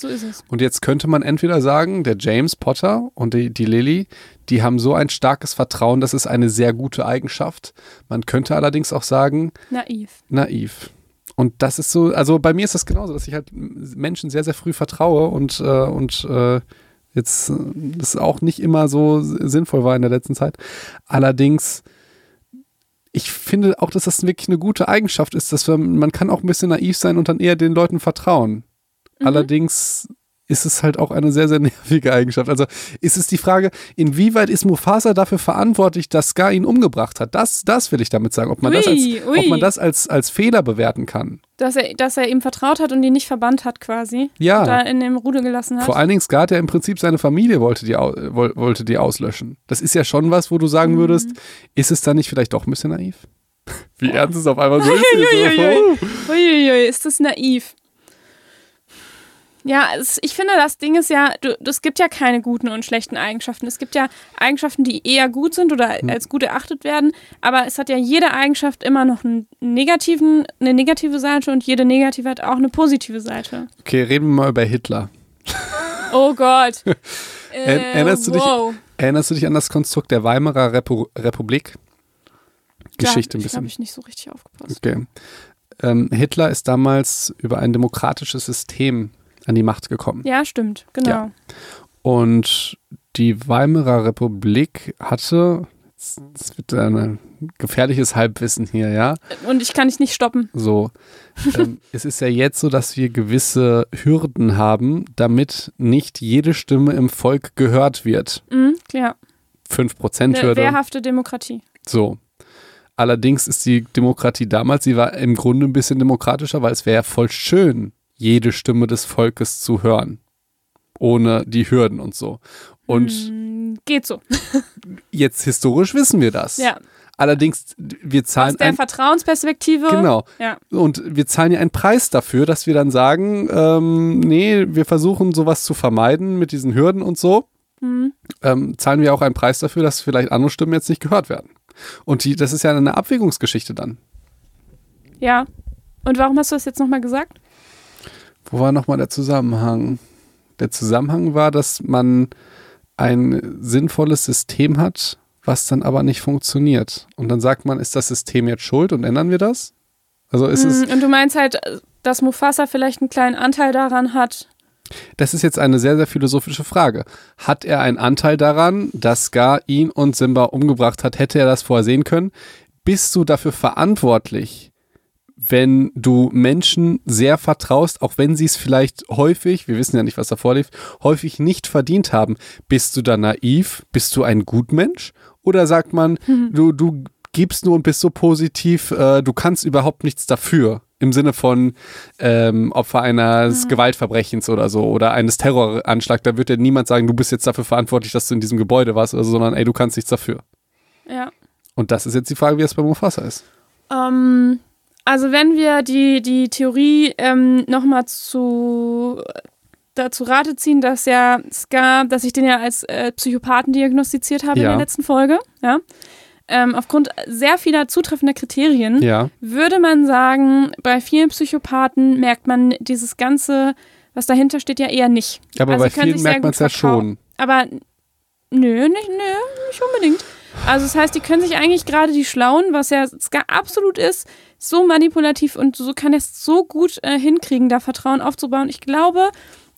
So ist es. Und jetzt könnte man entweder sagen, der James Potter und die, die Lily, die haben so ein starkes Vertrauen, das ist eine sehr gute Eigenschaft. Man könnte allerdings auch sagen, Naiv. naiv. Und das ist so, also bei mir ist das genauso, dass ich halt Menschen sehr, sehr früh vertraue und, äh, und äh, jetzt äh, das auch nicht immer so sinnvoll war in der letzten Zeit. Allerdings, ich finde auch, dass das wirklich eine gute Eigenschaft ist, dass man, man kann auch ein bisschen naiv sein und dann eher den Leuten vertrauen. Mhm. Allerdings ist es halt auch eine sehr, sehr nervige Eigenschaft. Also ist es die Frage, inwieweit ist Mufasa dafür verantwortlich, dass Scar ihn umgebracht hat? Das, das will ich damit sagen. Ob man das als, Ui, ui. ob man das als, als Fehler bewerten kann. Dass er, dass er ihm vertraut hat und ihn nicht verbannt hat quasi. Ja. Da in dem Rudel gelassen hat. Vor allen Dingen Scar hat ja im Prinzip seine Familie wollte die, wollte die auslöschen. Das ist ja schon was, wo du sagen Mhm. würdest, ist es dann nicht vielleicht doch ein bisschen naiv? Wie ernst es auf einmal so ist. Uiuiui, ist das naiv. Ja, es, ich finde, das Ding ist ja, du, es gibt ja keine guten und schlechten Eigenschaften. Es gibt ja Eigenschaften, die eher gut sind oder Hm. als gut erachtet werden, aber es hat ja jede Eigenschaft immer noch einen negativen, eine negative Seite und jede negative hat auch eine positive Seite. Okay, reden wir mal über Hitler. Oh Gott. Äh, erinnerst du dich- wow. Erinnerst du dich an das Konstrukt der Weimarer Repu Republik? Geschichte da, ein Ich habe bisschen. ich nicht so richtig aufgepasst. Okay. Ähm, Hitler ist damals über ein demokratisches System an die Macht gekommen. Ja, stimmt, genau. Ja. Und die Weimarer Republik hatte, das wird ein gefährliches Halbwissen hier, ja, Und ich kann dich nicht stoppen. so. ähm, es ist ja jetzt so, dass wir gewisse Hürden haben, damit nicht jede Stimme im Volk gehört wird. Mhm, ja. 5% Eine Hürde. wehrhafte Demokratie. So. Allerdings ist die Demokratie damals, sie war im Grunde ein bisschen demokratischer, weil es wäre ja voll schön, jede Stimme des Volkes zu hören. Ohne die Hürden und so. Und Mm, geht so. jetzt historisch wissen wir das. Ja. Allerdings, wir Aus zahlen der ein, Vertrauensperspektive. Genau. Ja. Und wir zahlen ja einen Preis dafür, dass wir dann sagen, ähm, nee, wir versuchen sowas zu vermeiden mit diesen Hürden und so. Mhm. Ähm, zahlen wir auch einen Preis dafür, dass vielleicht andere Stimmen jetzt nicht gehört werden. Und die, das ist ja eine Abwägungsgeschichte dann. Ja. Und warum hast du das jetzt nochmal gesagt? Wo war nochmal der Zusammenhang? Der Zusammenhang war, dass man ein sinnvolles System hat, was dann aber nicht funktioniert. Und dann sagt man, ist das System jetzt schuld und ändern wir das? Also ist es, Mm, Und du meinst halt, dass Mufasa vielleicht einen kleinen Anteil daran hat. das ist jetzt eine sehr, sehr philosophische Frage. Hat er einen Anteil daran, dass Scar ihn und Simba umgebracht hat? Hätte er das vorher sehen können? Bist du dafür verantwortlich, wenn du Menschen sehr vertraust, auch wenn sie es vielleicht häufig, wir wissen ja nicht, was davor lief, häufig nicht verdient haben? Bist du da naiv? Bist du ein Gutmensch? Oder sagt man, du, du gibst nur und bist so positiv, äh, du kannst überhaupt nichts dafür? Im Sinne von ähm, Opfer eines Gewaltverbrechens oder so oder eines Terroranschlags, da wird ja niemand sagen, du bist jetzt dafür verantwortlich, dass du in diesem Gebäude warst, also, sondern ey, du kannst nichts dafür. Ja. Und das ist jetzt die Frage, wie es bei Mufasa ist. Ähm, also wenn wir die, die Theorie ähm, nochmal zu dazu Rate ziehen, dass ja Scar, dass ich den ja als äh, Psychopathen diagnostiziert habe in Ja. der letzten Folge, ja. Ähm, aufgrund sehr vieler zutreffender Kriterien Ja. würde man sagen, bei vielen Psychopathen merkt man dieses ganze, was dahinter steht, ja eher nicht. Aber Also bei vielen merkt man es ja schon. Aber nö, nicht, nö, nicht unbedingt. Also das heißt, die können sich eigentlich gerade die Schlauen, was ja absolut ist, so manipulativ und so kann er es so gut äh, hinkriegen, da Vertrauen aufzubauen. Ich glaube,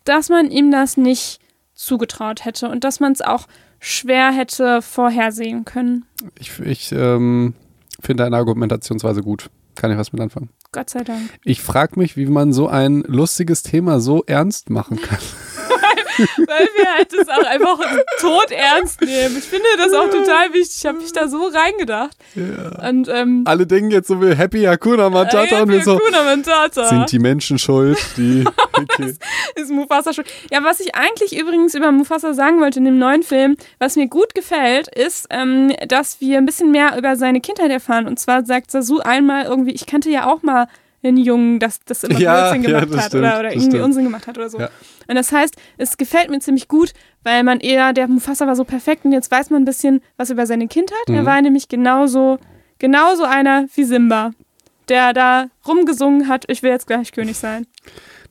dass man ihm das nicht zugetraut hätte und dass man es auch schwer hätte vorhersehen können. Ich, ich ähm, finde deine Argumentationsweise gut. Kann ich was mit anfangen. Gott sei Dank. Ich frage mich, wie man so ein lustiges Thema so ernst machen kann. Weil wir halt das auch einfach tot ernst nehmen. Ich finde das auch total wichtig. Ich habe mich da so reingedacht. Und ähm, Alle denken jetzt so wie Happy Hakuna Matata und wir so, Hakuna Matata. sind die Menschen schuld, die, okay. ist Mufasa schon. Ja, was ich eigentlich übrigens über Mufasa sagen wollte in dem neuen Film, was mir gut gefällt, ist, ähm, dass wir ein bisschen mehr über seine Kindheit erfahren. Und zwar sagt Sasu einmal irgendwie, ich kannte ja auch mal einen Jungen, das das immer Ja, Blödsinn ja, gemacht das hat stimmt, oder, oder irgendwie stimmt. Unsinn gemacht hat oder so. Ja. Und das heißt, es gefällt mir ziemlich gut, weil man eher, der Mufasa war so perfekt und jetzt weiß man ein bisschen was über seine Kindheit. Er Mhm. war nämlich genauso, genauso einer wie Simba, der da rumgesungen hat, ich will jetzt gleich König sein.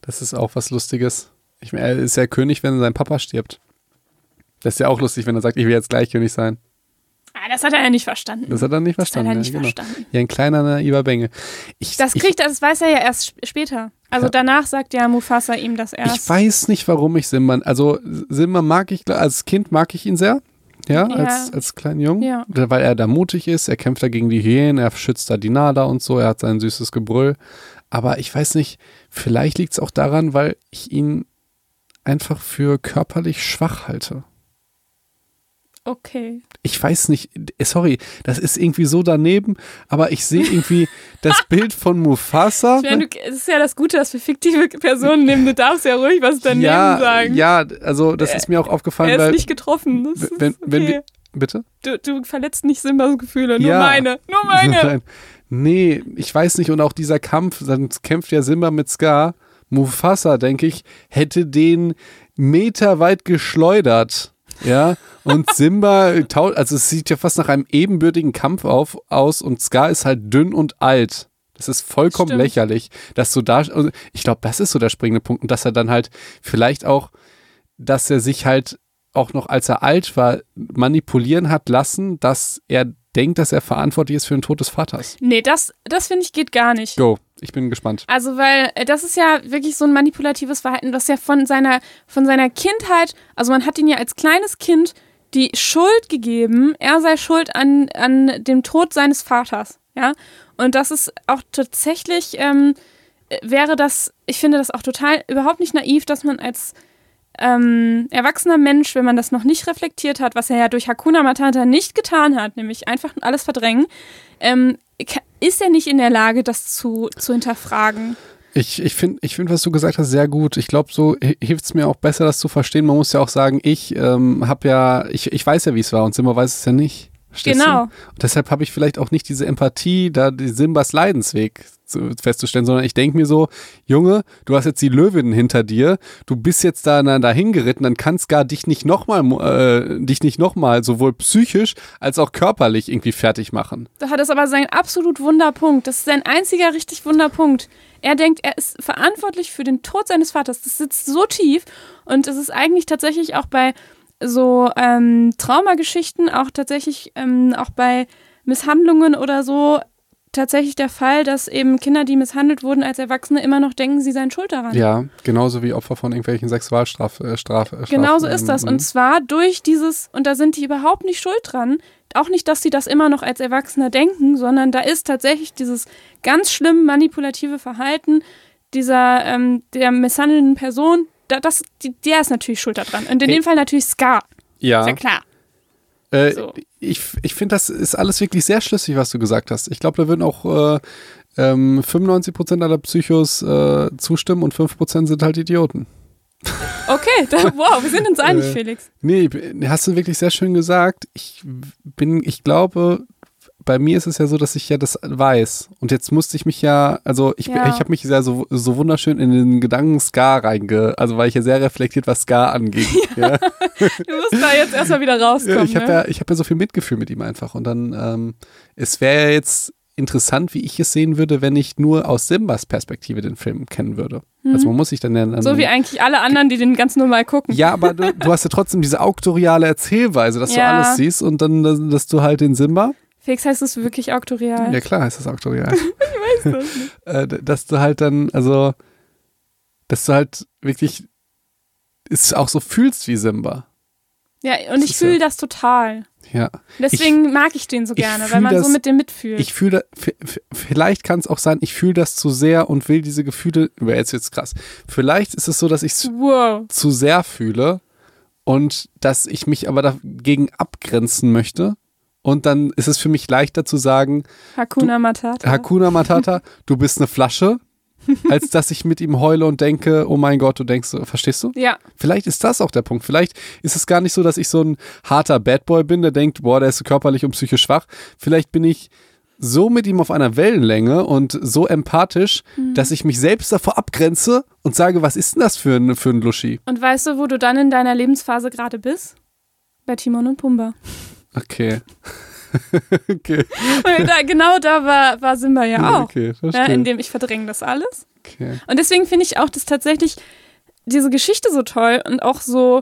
Das ist auch was Lustiges. Ich meine, er ist ja König, wenn sein Papa stirbt. Das ist ja auch lustig, wenn er sagt, ich will jetzt gleich König sein. Ah, das hat er ja nicht verstanden. Das hat er nicht Das hat verstanden. er nicht ja, genau. verstanden. Ja, ein kleiner naiver Bengel. Ich, Das ich, kriegt er, das weiß er ja erst sp- später. Also Ja. danach sagt ja Mufasa ihm das erst. ich weiß nicht, warum ich Simba, also Simba mag ich, als Kind mag ich ihn sehr. Ja, Ja. als, als kleinen Jungen. Ja. Weil er da mutig ist, er kämpft da gegen die Hyänen, er schützt da die Nada und so, er hat sein süßes Gebrüll. Aber ich weiß nicht, vielleicht liegt es auch daran, weil ich ihn einfach für körperlich schwach halte. Okay. Ich weiß nicht, äh, sorry, das ist irgendwie so daneben, aber ich sehe irgendwie das Bild von Mufasa. Ich meine, es ist ja das Gute, dass wir fiktive Personen nehmen. Du darfst ja ruhig was daneben ja, sagen. ja, also das ist mir auch aufgefallen, er ist weil nicht getroffen. Das ist wenn, okay. wenn wir, bitte? du, du verletzt nicht Simbas Gefühle, nur Ja. meine. Nur meine. Nein. Nee, ich weiß nicht. Und auch dieser Kampf, dann kämpft ja Simba mit Scar. Mufasa, denke ich, hätte den meterweit geschleudert. Ja, und Simba, tau- also es sieht ja fast nach einem ebenbürtigen Kampf auf, aus und Scar ist halt dünn und alt. Das ist vollkommen Stimmt. lächerlich, dass du da, also ich glaube, das ist so der springende Punkt und dass er dann halt vielleicht auch, dass er sich halt auch noch, als er alt war, manipulieren hat lassen, dass er denkt, dass er verantwortlich ist für den Tod des Vaters. Nee, das, das finde ich geht gar nicht. Go, ich bin gespannt. Also, weil äh, das ist ja wirklich so ein manipulatives Verhalten, das ja von seiner, von seiner Kindheit, also man hat ihn ja als kleines Kind die Schuld gegeben, er sei schuld an, an dem Tod seines Vaters, ja. Und das ist auch tatsächlich, ähm, äh, wäre das, ich finde das auch total überhaupt nicht naiv, dass man als ähm, erwachsener Mensch, wenn man das noch nicht reflektiert hat, was er ja durch Hakuna Matata nicht getan hat, nämlich einfach alles verdrängen, ähm, ist er nicht in der Lage, das zu, zu hinterfragen. Ich, ich finde, ich find, was du gesagt hast, sehr gut. Ich glaube, so hilft es mir auch besser, das zu verstehen. Man muss ja auch sagen, ich ähm, habe ja, ich, ich weiß ja, wie es war und Simba weiß es ja nicht. Verstehst Genau. Du? Und deshalb habe ich vielleicht auch nicht diese Empathie, da die Simbas Leidensweg zu, festzustellen, sondern ich denke mir so, Junge, du hast jetzt die Löwin hinter dir, du bist jetzt da dahin geritten, dann kann gar dich nicht nochmal, äh, dich nicht nochmal sowohl psychisch als auch körperlich irgendwie fertig machen. Da hat es aber seinen absolut Wunderpunkt. Das ist sein einziger richtig Wunderpunkt. Er denkt, er ist verantwortlich für den Tod seines Vaters. Das sitzt so tief und es ist eigentlich tatsächlich auch bei so ähm, Traumageschichten, auch tatsächlich ähm, auch bei Misshandlungen oder so tatsächlich der Fall, dass eben Kinder, die misshandelt wurden als Erwachsene, immer noch denken, sie seien schuld daran. Ja, genauso wie Opfer von irgendwelchen Sexualstraf, äh, Straf, äh, Genauso ist das. Und zwar durch dieses, und da sind die überhaupt nicht schuld dran, auch nicht, dass sie das immer noch als Erwachsene denken, sondern da ist tatsächlich dieses ganz schlimm manipulative Verhalten dieser, ähm, der misshandelnden Person, da, das, die, der ist natürlich schuld daran. Und in Ey. dem Fall natürlich Scar. ja. Ist ja klar. Äh, So. Ich, ich finde, das ist alles wirklich sehr schlüssig, was du gesagt hast. Ich glaube, da würden auch äh, ähm, 95% aller Psychos äh, zustimmen und 5% sind halt Idioten. Okay, da, wow, wir sind uns einig, Äh, Felix. Nee, hast du wirklich sehr schön gesagt. Ich bin, ich glaube, bei mir ist es ja so, dass ich ja das weiß. Und jetzt musste ich mich ja, also ich, Ja. ich habe mich sehr so, so wunderschön in den Gedanken Ska reinge, also war ich ja sehr reflektiert, was Ska anging. Ja. Du musst da jetzt erstmal wieder rauskommen. Ja, ich habe ne? ja, ich hab ja so viel Mitgefühl mit ihm einfach. Und dann, ähm, es wäre ja jetzt interessant, wie ich es sehen würde, wenn ich nur aus Simbas Perspektive den Film kennen würde. Also man muss sich dann ja Mhm. so wie eigentlich alle anderen, die den ganz normal gucken. Ja, aber du, du hast ja trotzdem diese auktoriale Erzählweise, dass Ja. du alles siehst und dann, dass, dass du halt den Simba, Felix heißt es wirklich auktorial. ja klar heißt das auktorial, Ich weiß das nicht. äh, dass du halt dann, also, dass du halt wirklich es auch so fühlst wie Simba. Ja, und Das ich fühle ja- das total. Ja. Deswegen mag ich den so ich gerne, weil man so das- mit dem mitfühlt. Ich fühle, vielleicht kann es auch sein, ich fühle das zu sehr und will diese Gefühle, aber jetzt wird's krass. Vielleicht ist es so, dass ich es wow. zu sehr fühle und dass ich mich aber dagegen abgrenzen möchte. Und dann ist es für mich leichter zu sagen, Hakuna Matata. Hakuna Matata, du bist eine Flasche, als dass ich mit ihm heule und denke, oh mein Gott, du denkst, so, verstehst du? ja, Vielleicht ist das auch der Punkt. Vielleicht ist es gar nicht so, dass ich so ein harter Bad Boy bin, der denkt, boah, der ist so körperlich und psychisch schwach. Vielleicht bin ich so mit ihm auf einer Wellenlänge und so empathisch, Mhm. dass ich mich selbst davor abgrenze und sage, was ist denn das für ein, für ein Luschi? und weißt du, wo du dann in deiner Lebensphase gerade bist? Bei Timon und Pumba. Okay. okay. Da, genau da war, war Simba ja auch. Okay, Ja, verstehe. indem ich verdränge das alles. okay. Und deswegen finde ich auch das tatsächlich diese Geschichte so toll und auch so,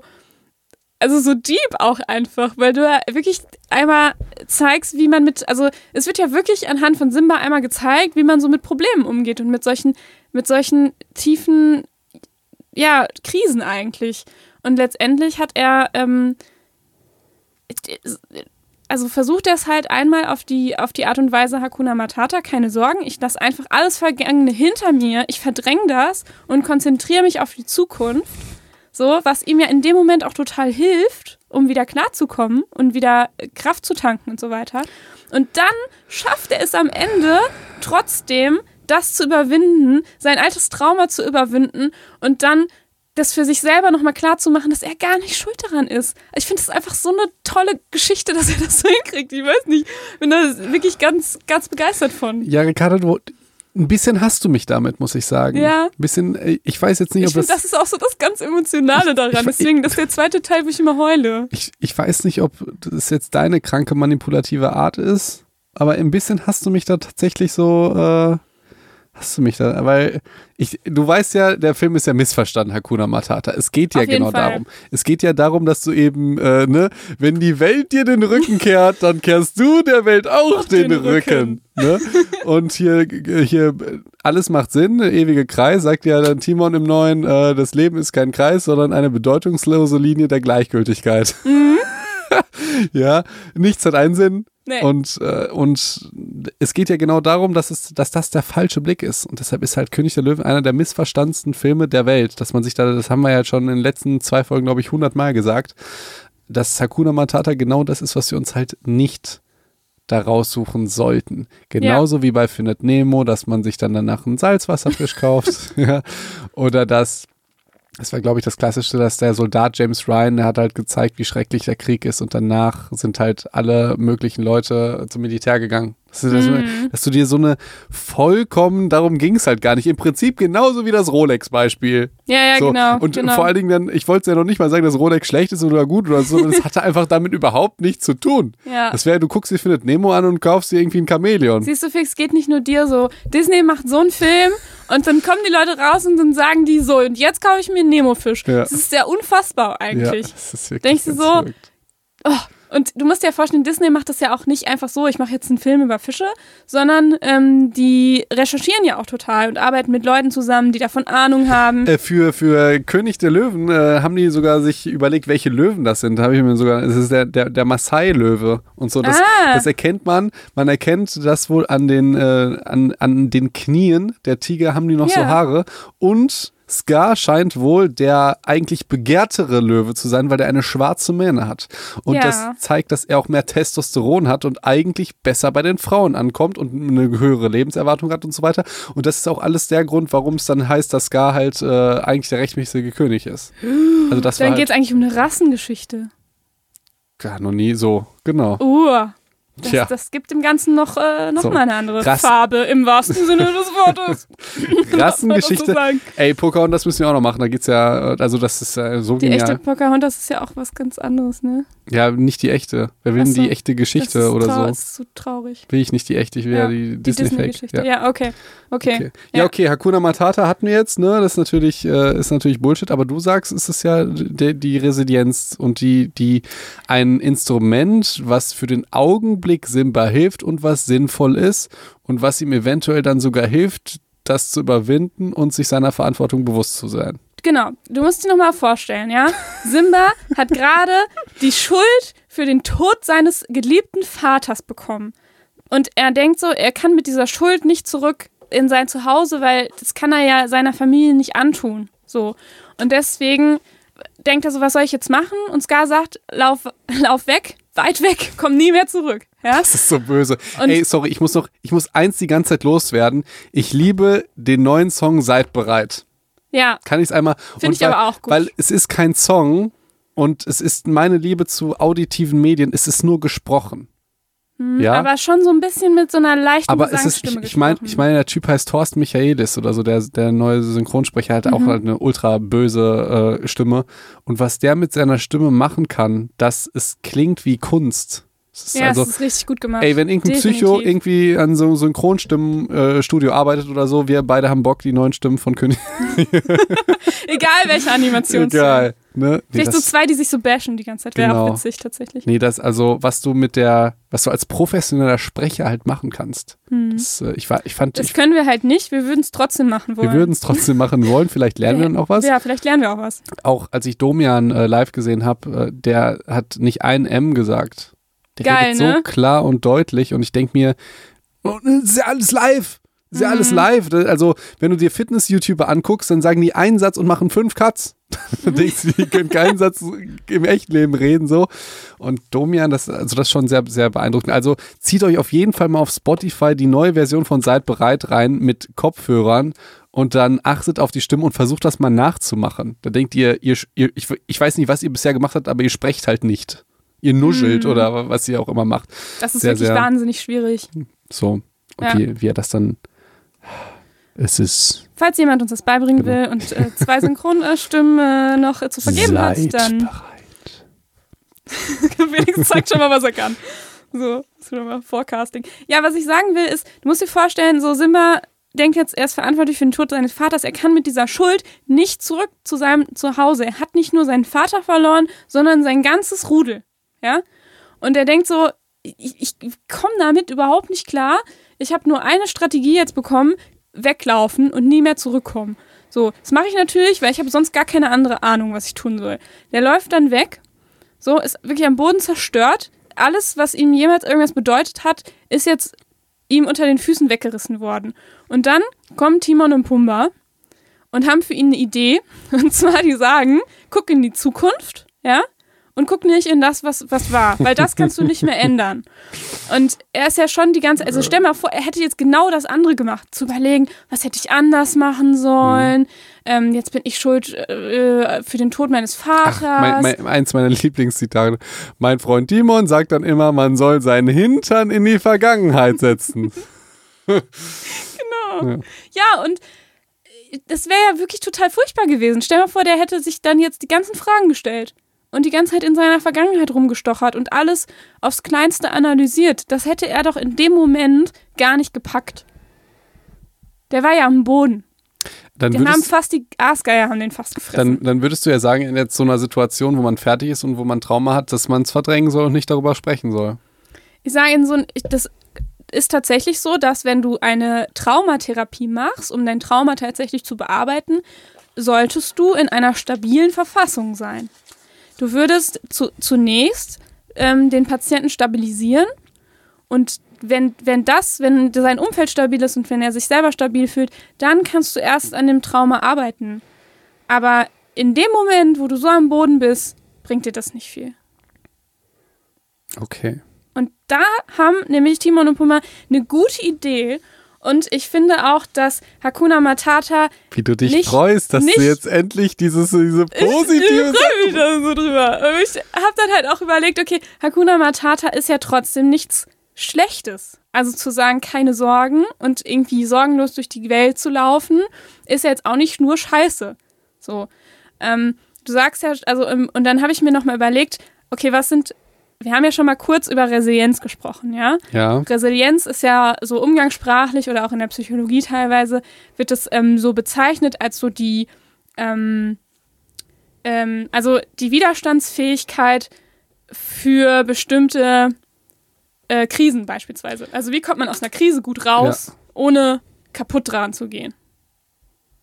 also so deep auch einfach, weil du ja wirklich einmal zeigst, wie man mit, also es wird ja wirklich anhand von Simba einmal gezeigt, wie man so mit Problemen umgeht und mit solchen, mit solchen tiefen, ja, Krisen eigentlich. Und letztendlich hat er, ähm, also versucht er es halt einmal auf die, auf die Art und Weise Hakuna Matata, keine Sorgen, ich lasse einfach alles Vergangene hinter mir, ich verdränge das und konzentriere mich auf die Zukunft. So, was ihm ja in dem Moment auch total hilft, um wieder klarzukommen und wieder Kraft zu tanken und so weiter. Und dann schafft er es am Ende trotzdem, das zu überwinden, sein altes Trauma zu überwinden und dann das für sich selber nochmal klar zu machen, dass er gar nicht schuld daran ist. Ich finde das einfach so eine tolle Geschichte, dass er das so hinkriegt. Ich weiß nicht, bin da wirklich ganz, ganz begeistert von. Ja, Ricardo, ein bisschen hast du mich damit, muss ich sagen. Ja. Ein bisschen, äh, ich weiß jetzt nicht, ich ob find, das. das ist auch so das ganz Emotionale daran. ich- Deswegen, das ist der zweite Teil, wo ich immer heule. Ich, ich weiß nicht, ob das jetzt deine kranke manipulative Art ist, aber ein bisschen hast du mich da tatsächlich so, äh, hast du mich da, weil ich, du weißt ja, der Film ist ja missverstanden, Hakuna Matata. Es geht ja genau Fall. darum. Es geht ja darum, dass du eben, äh, ne, wenn die Welt dir den Rücken kehrt, dann kehrst du der Welt auch den, den Rücken. Ne? Und hier, hier, alles macht Sinn, ewige Kreis, sagt ja dann Timon im Neuen, äh, das Leben ist kein Kreis, sondern eine bedeutungslose Linie der Gleichgültigkeit. ja, nichts hat einen Sinn. Nee. Und, äh, und es geht ja genau darum, dass, es, dass das der falsche Blick ist. Und deshalb ist halt König der Löwen einer der missverstandensten Filme der Welt. Dass man sich da, das haben wir ja schon in den letzten zwei Folgen, glaube ich, hundertmal gesagt, dass Hakuna Matata genau das ist, was wir uns halt nicht da raussuchen sollten. Genauso wie bei Findet Nemo, dass man sich dann danach einen Salzwasserfisch kauft. ja. Oder dass, das war glaube ich das Klassischste, dass der Soldat James Ryan, der hat halt gezeigt, wie schrecklich der Krieg ist und danach sind halt alle möglichen Leute zum Militär gegangen. Dass du, du- dass du dir so eine vollkommen, darum ging es halt gar nicht. Im Prinzip genauso wie das Rolex-Beispiel. Ja, ja, so. genau. Und genau. vor allen Dingen dann, ich wollte es ja noch nicht mal sagen, dass Rolex schlecht ist oder gut oder so, das hatte einfach damit überhaupt nichts zu tun. Ja. Das wäre, du guckst dir Findet Nemo an und kaufst dir irgendwie ein Chamäleon. Siehst du, Fix, geht nicht nur dir so. Disney macht so einen Film und dann kommen die Leute raus und dann sagen die so, und jetzt kaufe ich mir einen Nemo-Fisch. Ja. Das ist sehr unfassbar eigentlich. Ja, das ist wirklich Denkst du so, verrückt. Und du musst dir ja vorstellen, Disney macht das ja auch nicht einfach so, ich mache jetzt einen Film über Fische, sondern ähm, die recherchieren ja auch total und arbeiten mit Leuten zusammen, die davon Ahnung haben. Äh, für, für König der Löwen äh, haben die sogar sich überlegt, welche Löwen das sind. Habe ich mir sogar, es ist der, der, der Maasai-Löwe und so. Das, Ah. das erkennt man. Man erkennt das wohl an den, äh, an, an den Knien. Der Tiger haben die noch so Ja. Haare. Und Scar scheint wohl der eigentlich begehrtere Löwe zu sein, weil der eine schwarze Mähne hat. Und Ja. das zeigt, dass er auch mehr Testosteron hat und eigentlich besser bei den Frauen ankommt und eine höhere Lebenserwartung hat und so weiter. Und das ist auch alles der Grund, warum es dann heißt, dass Scar halt äh, eigentlich der rechtmäßige König ist. Also das Dann war geht halt es eigentlich um eine Rassengeschichte. gar noch nie so. Genau. Uh, das, Tja. das gibt dem Ganzen noch, äh, noch So, mal eine andere Rass- Farbe im wahrsten Sinne des Wortes. Rassengeschichte. Ey, Pocahontas müssen wir auch noch machen. Da geht's ja, äh, also das ist äh, so Die genial. echte Pocahontas ist ja auch was ganz anderes, ne? Ja, nicht die echte. Wer will denn so. die echte Geschichte das ist oder so? Das ist so traurig. Will ich nicht die echte, ich will ja, die, die Disney-Fake. Disney-Geschichte. Ja. okay. Okay. Okay. Ja, okay, Hakuna Matata hatten wir jetzt, ne? Das ist natürlich, äh, ist natürlich Bullshit, aber du sagst, es ist ja die, die Resilienz und die, die ein Instrument, was für den Augenblick Simba hilft und was sinnvoll ist und was ihm eventuell dann sogar hilft, das zu überwinden und sich seiner Verantwortung bewusst zu sein. Genau, du musst dir nochmal vorstellen, ja? Simba hat gerade die Schuld für den Tod seines geliebten Vaters bekommen. Und er denkt so, er kann mit dieser Schuld nicht zurück in sein Zuhause, weil das kann er ja seiner Familie nicht antun. So. Und deswegen denkt er so, was soll ich jetzt machen? Und Scar sagt, lauf, lauf weg, weit weg, komm nie mehr zurück. Ja? Das ist so böse. Und- Ey, sorry, ich muss noch, ich muss eins die ganze Zeit loswerden. Ich liebe den neuen Song Seid bereit. Ja, Kann ich es einmal. Finde ich weil, aber auch gut. Weil es ist kein Song und es ist meine Liebe zu auditiven Medien. Es ist nur gesprochen. Ja. Hm, aber schon so ein bisschen mit so einer leichten Aber es ist, ich, ich meine, ich meine, der Typ heißt Thorsten Michaelis oder so, der, der neue Synchronsprecher hat Mhm. auch halt eine ultra böse äh, Stimme. Und was der mit seiner Stimme machen kann, dass es klingt wie Kunst. Es Ja, also, es ist richtig gut gemacht. ey, wenn irgendein Psycho Definitiv. irgendwie an so einem Synchronstimmenstudio arbeitet oder so, wir beide haben Bock, die neuen Stimmen von König. Egal welche Animation. Egal. Ne? Nee, Vielleicht so zwei, die sich so bashen die ganze Zeit. Wäre Genau. auch witzig tatsächlich. nee, das, also, was du mit der, was du als professioneller Sprecher halt machen kannst. Hm. Das, äh, ich, war, ich fand, Das ich, können wir halt nicht. Wir würden es trotzdem machen wollen. wir würden es trotzdem machen wollen. Vielleicht lernen wir dann auch was. Ja, vielleicht lernen wir auch was. Auch als ich Domian äh, live gesehen habe, äh, der hat nicht ein M gesagt. Der Geil, redet so ne? klar und deutlich und ich denke mir, oh, das ist ja alles live. Ist ja alles Mhm. live. Das- Also, wenn du dir Fitness-YouTuber anguckst, dann sagen die einen Satz und machen fünf Cuts. dann denkst du, die können keinen Satz im Echtleben reden, so. Und Domian, das, also das ist schon sehr, sehr beeindruckend. Also, zieht euch auf jeden Fall mal auf Spotify die neue Version von Seid bereit rein mit Kopfhörern und dann achtet auf die Stimme und versucht das mal nachzumachen. Da denkt ihr, ihr, ihr ich, ich weiß nicht, was ihr bisher gemacht habt, aber ihr sprecht halt nicht. Ihr nuschelt Mhm. oder was ihr auch immer macht. Das ist Sehr, wirklich sehr- wahnsinnig schwierig. So. Und Ja. wie, wie er das dann. Es ist. Falls jemand uns das beibringen Genau. will und äh, zwei Synchronstimmen äh, noch äh, zu vergeben hat, Seid dann bereit. Felix zeigt schon mal, was er kann. So, das ist schon mal Forecasting. Ja, was ich sagen will, ist, du musst dir vorstellen, so Simba denkt jetzt, er ist verantwortlich für den Tod seines Vaters. Er kann mit dieser Schuld nicht zurück zu seinem Zuhause. Er hat nicht nur seinen Vater verloren, sondern sein ganzes Rudel. Ja? Und er denkt so, ich, ich komme damit überhaupt nicht klar. Ich habe nur eine Strategie jetzt bekommen, weglaufen und nie mehr zurückkommen. So, das mache ich natürlich, weil ich habe sonst gar keine andere Ahnung, was ich tun soll. Der läuft dann weg, so, ist wirklich am Boden zerstört. Alles, was ihm jemals irgendwas bedeutet hat, ist jetzt ihm unter den Füßen weggerissen worden. Und dann kommen Timon und Pumba und haben für ihn eine Idee. Und zwar, die sagen, guck in die Zukunft, ja, und guck nicht in das, was, was war, weil das kannst du nicht mehr ändern. Und er ist ja schon die ganze, also stell mal vor, er hätte jetzt genau das andere gemacht, zu überlegen, was hätte ich anders machen sollen. Ähm, jetzt bin ich schuld äh, für den Tod meines Vaters. Ach, mein, mein, eins meiner Lieblingszitate. Mein Freund Timon sagt dann immer, man soll seinen Hintern in die Vergangenheit setzen. Genau. Ja, und äh, das wäre ja wirklich total furchtbar gewesen. Stell mal vor, der hätte sich dann jetzt die ganzen Fragen gestellt und die ganze Zeit in seiner Vergangenheit rumgestochert und alles aufs Kleinste analysiert. Das hätte er doch in dem Moment gar nicht gepackt. Der war ja am Boden. Dann Den haben würdest, fast die Aasgeier haben den fast gefressen. dann, dann würdest du ja sagen, in jetzt so einer Situation, wo man fertig ist und wo man Trauma hat, dass man es verdrängen soll und nicht darüber sprechen soll. Ich sage in so ich- das ist tatsächlich so, dass wenn du eine Traumatherapie machst, um dein Trauma tatsächlich zu bearbeiten, solltest du in einer stabilen Verfassung sein. Du würdest zu, zunächst ähm, den Patienten stabilisieren und wenn, wenn das, wenn sein Umfeld stabil ist und wenn er sich selber stabil fühlt, dann kannst du erst an dem Trauma arbeiten. Aber in dem Moment, wo du so am Boden bist, bringt dir das nicht viel. Okay. Und da haben nämlich Timon und Pumba eine gute Idee. Und ich finde auch, dass Hakuna Matata Wie du dich Nicht- freust, dass nicht- du jetzt endlich dieses, diese ich positive freue mich da so drüber. Ich habe dann halt auch überlegt, okay, Hakuna Matata ist ja trotzdem nichts Schlechtes. Also zu sagen, keine Sorgen und irgendwie sorgenlos durch die Welt zu laufen, ist ja jetzt auch nicht nur Scheiße. So. Ähm, du sagst ja, also, ähm, und dann habe ich mir nochmal überlegt, okay, was sind, wir haben ja schon mal kurz über Resilienz gesprochen, ja? Ja. Resilienz ist ja so umgangssprachlich oder auch in der Psychologie teilweise wird es ähm, so bezeichnet als so die, ähm, ähm, also die Widerstandsfähigkeit für bestimmte äh, Krisen beispielsweise. Also wie kommt man aus einer Krise gut raus, ohne kaputt dran zu gehen?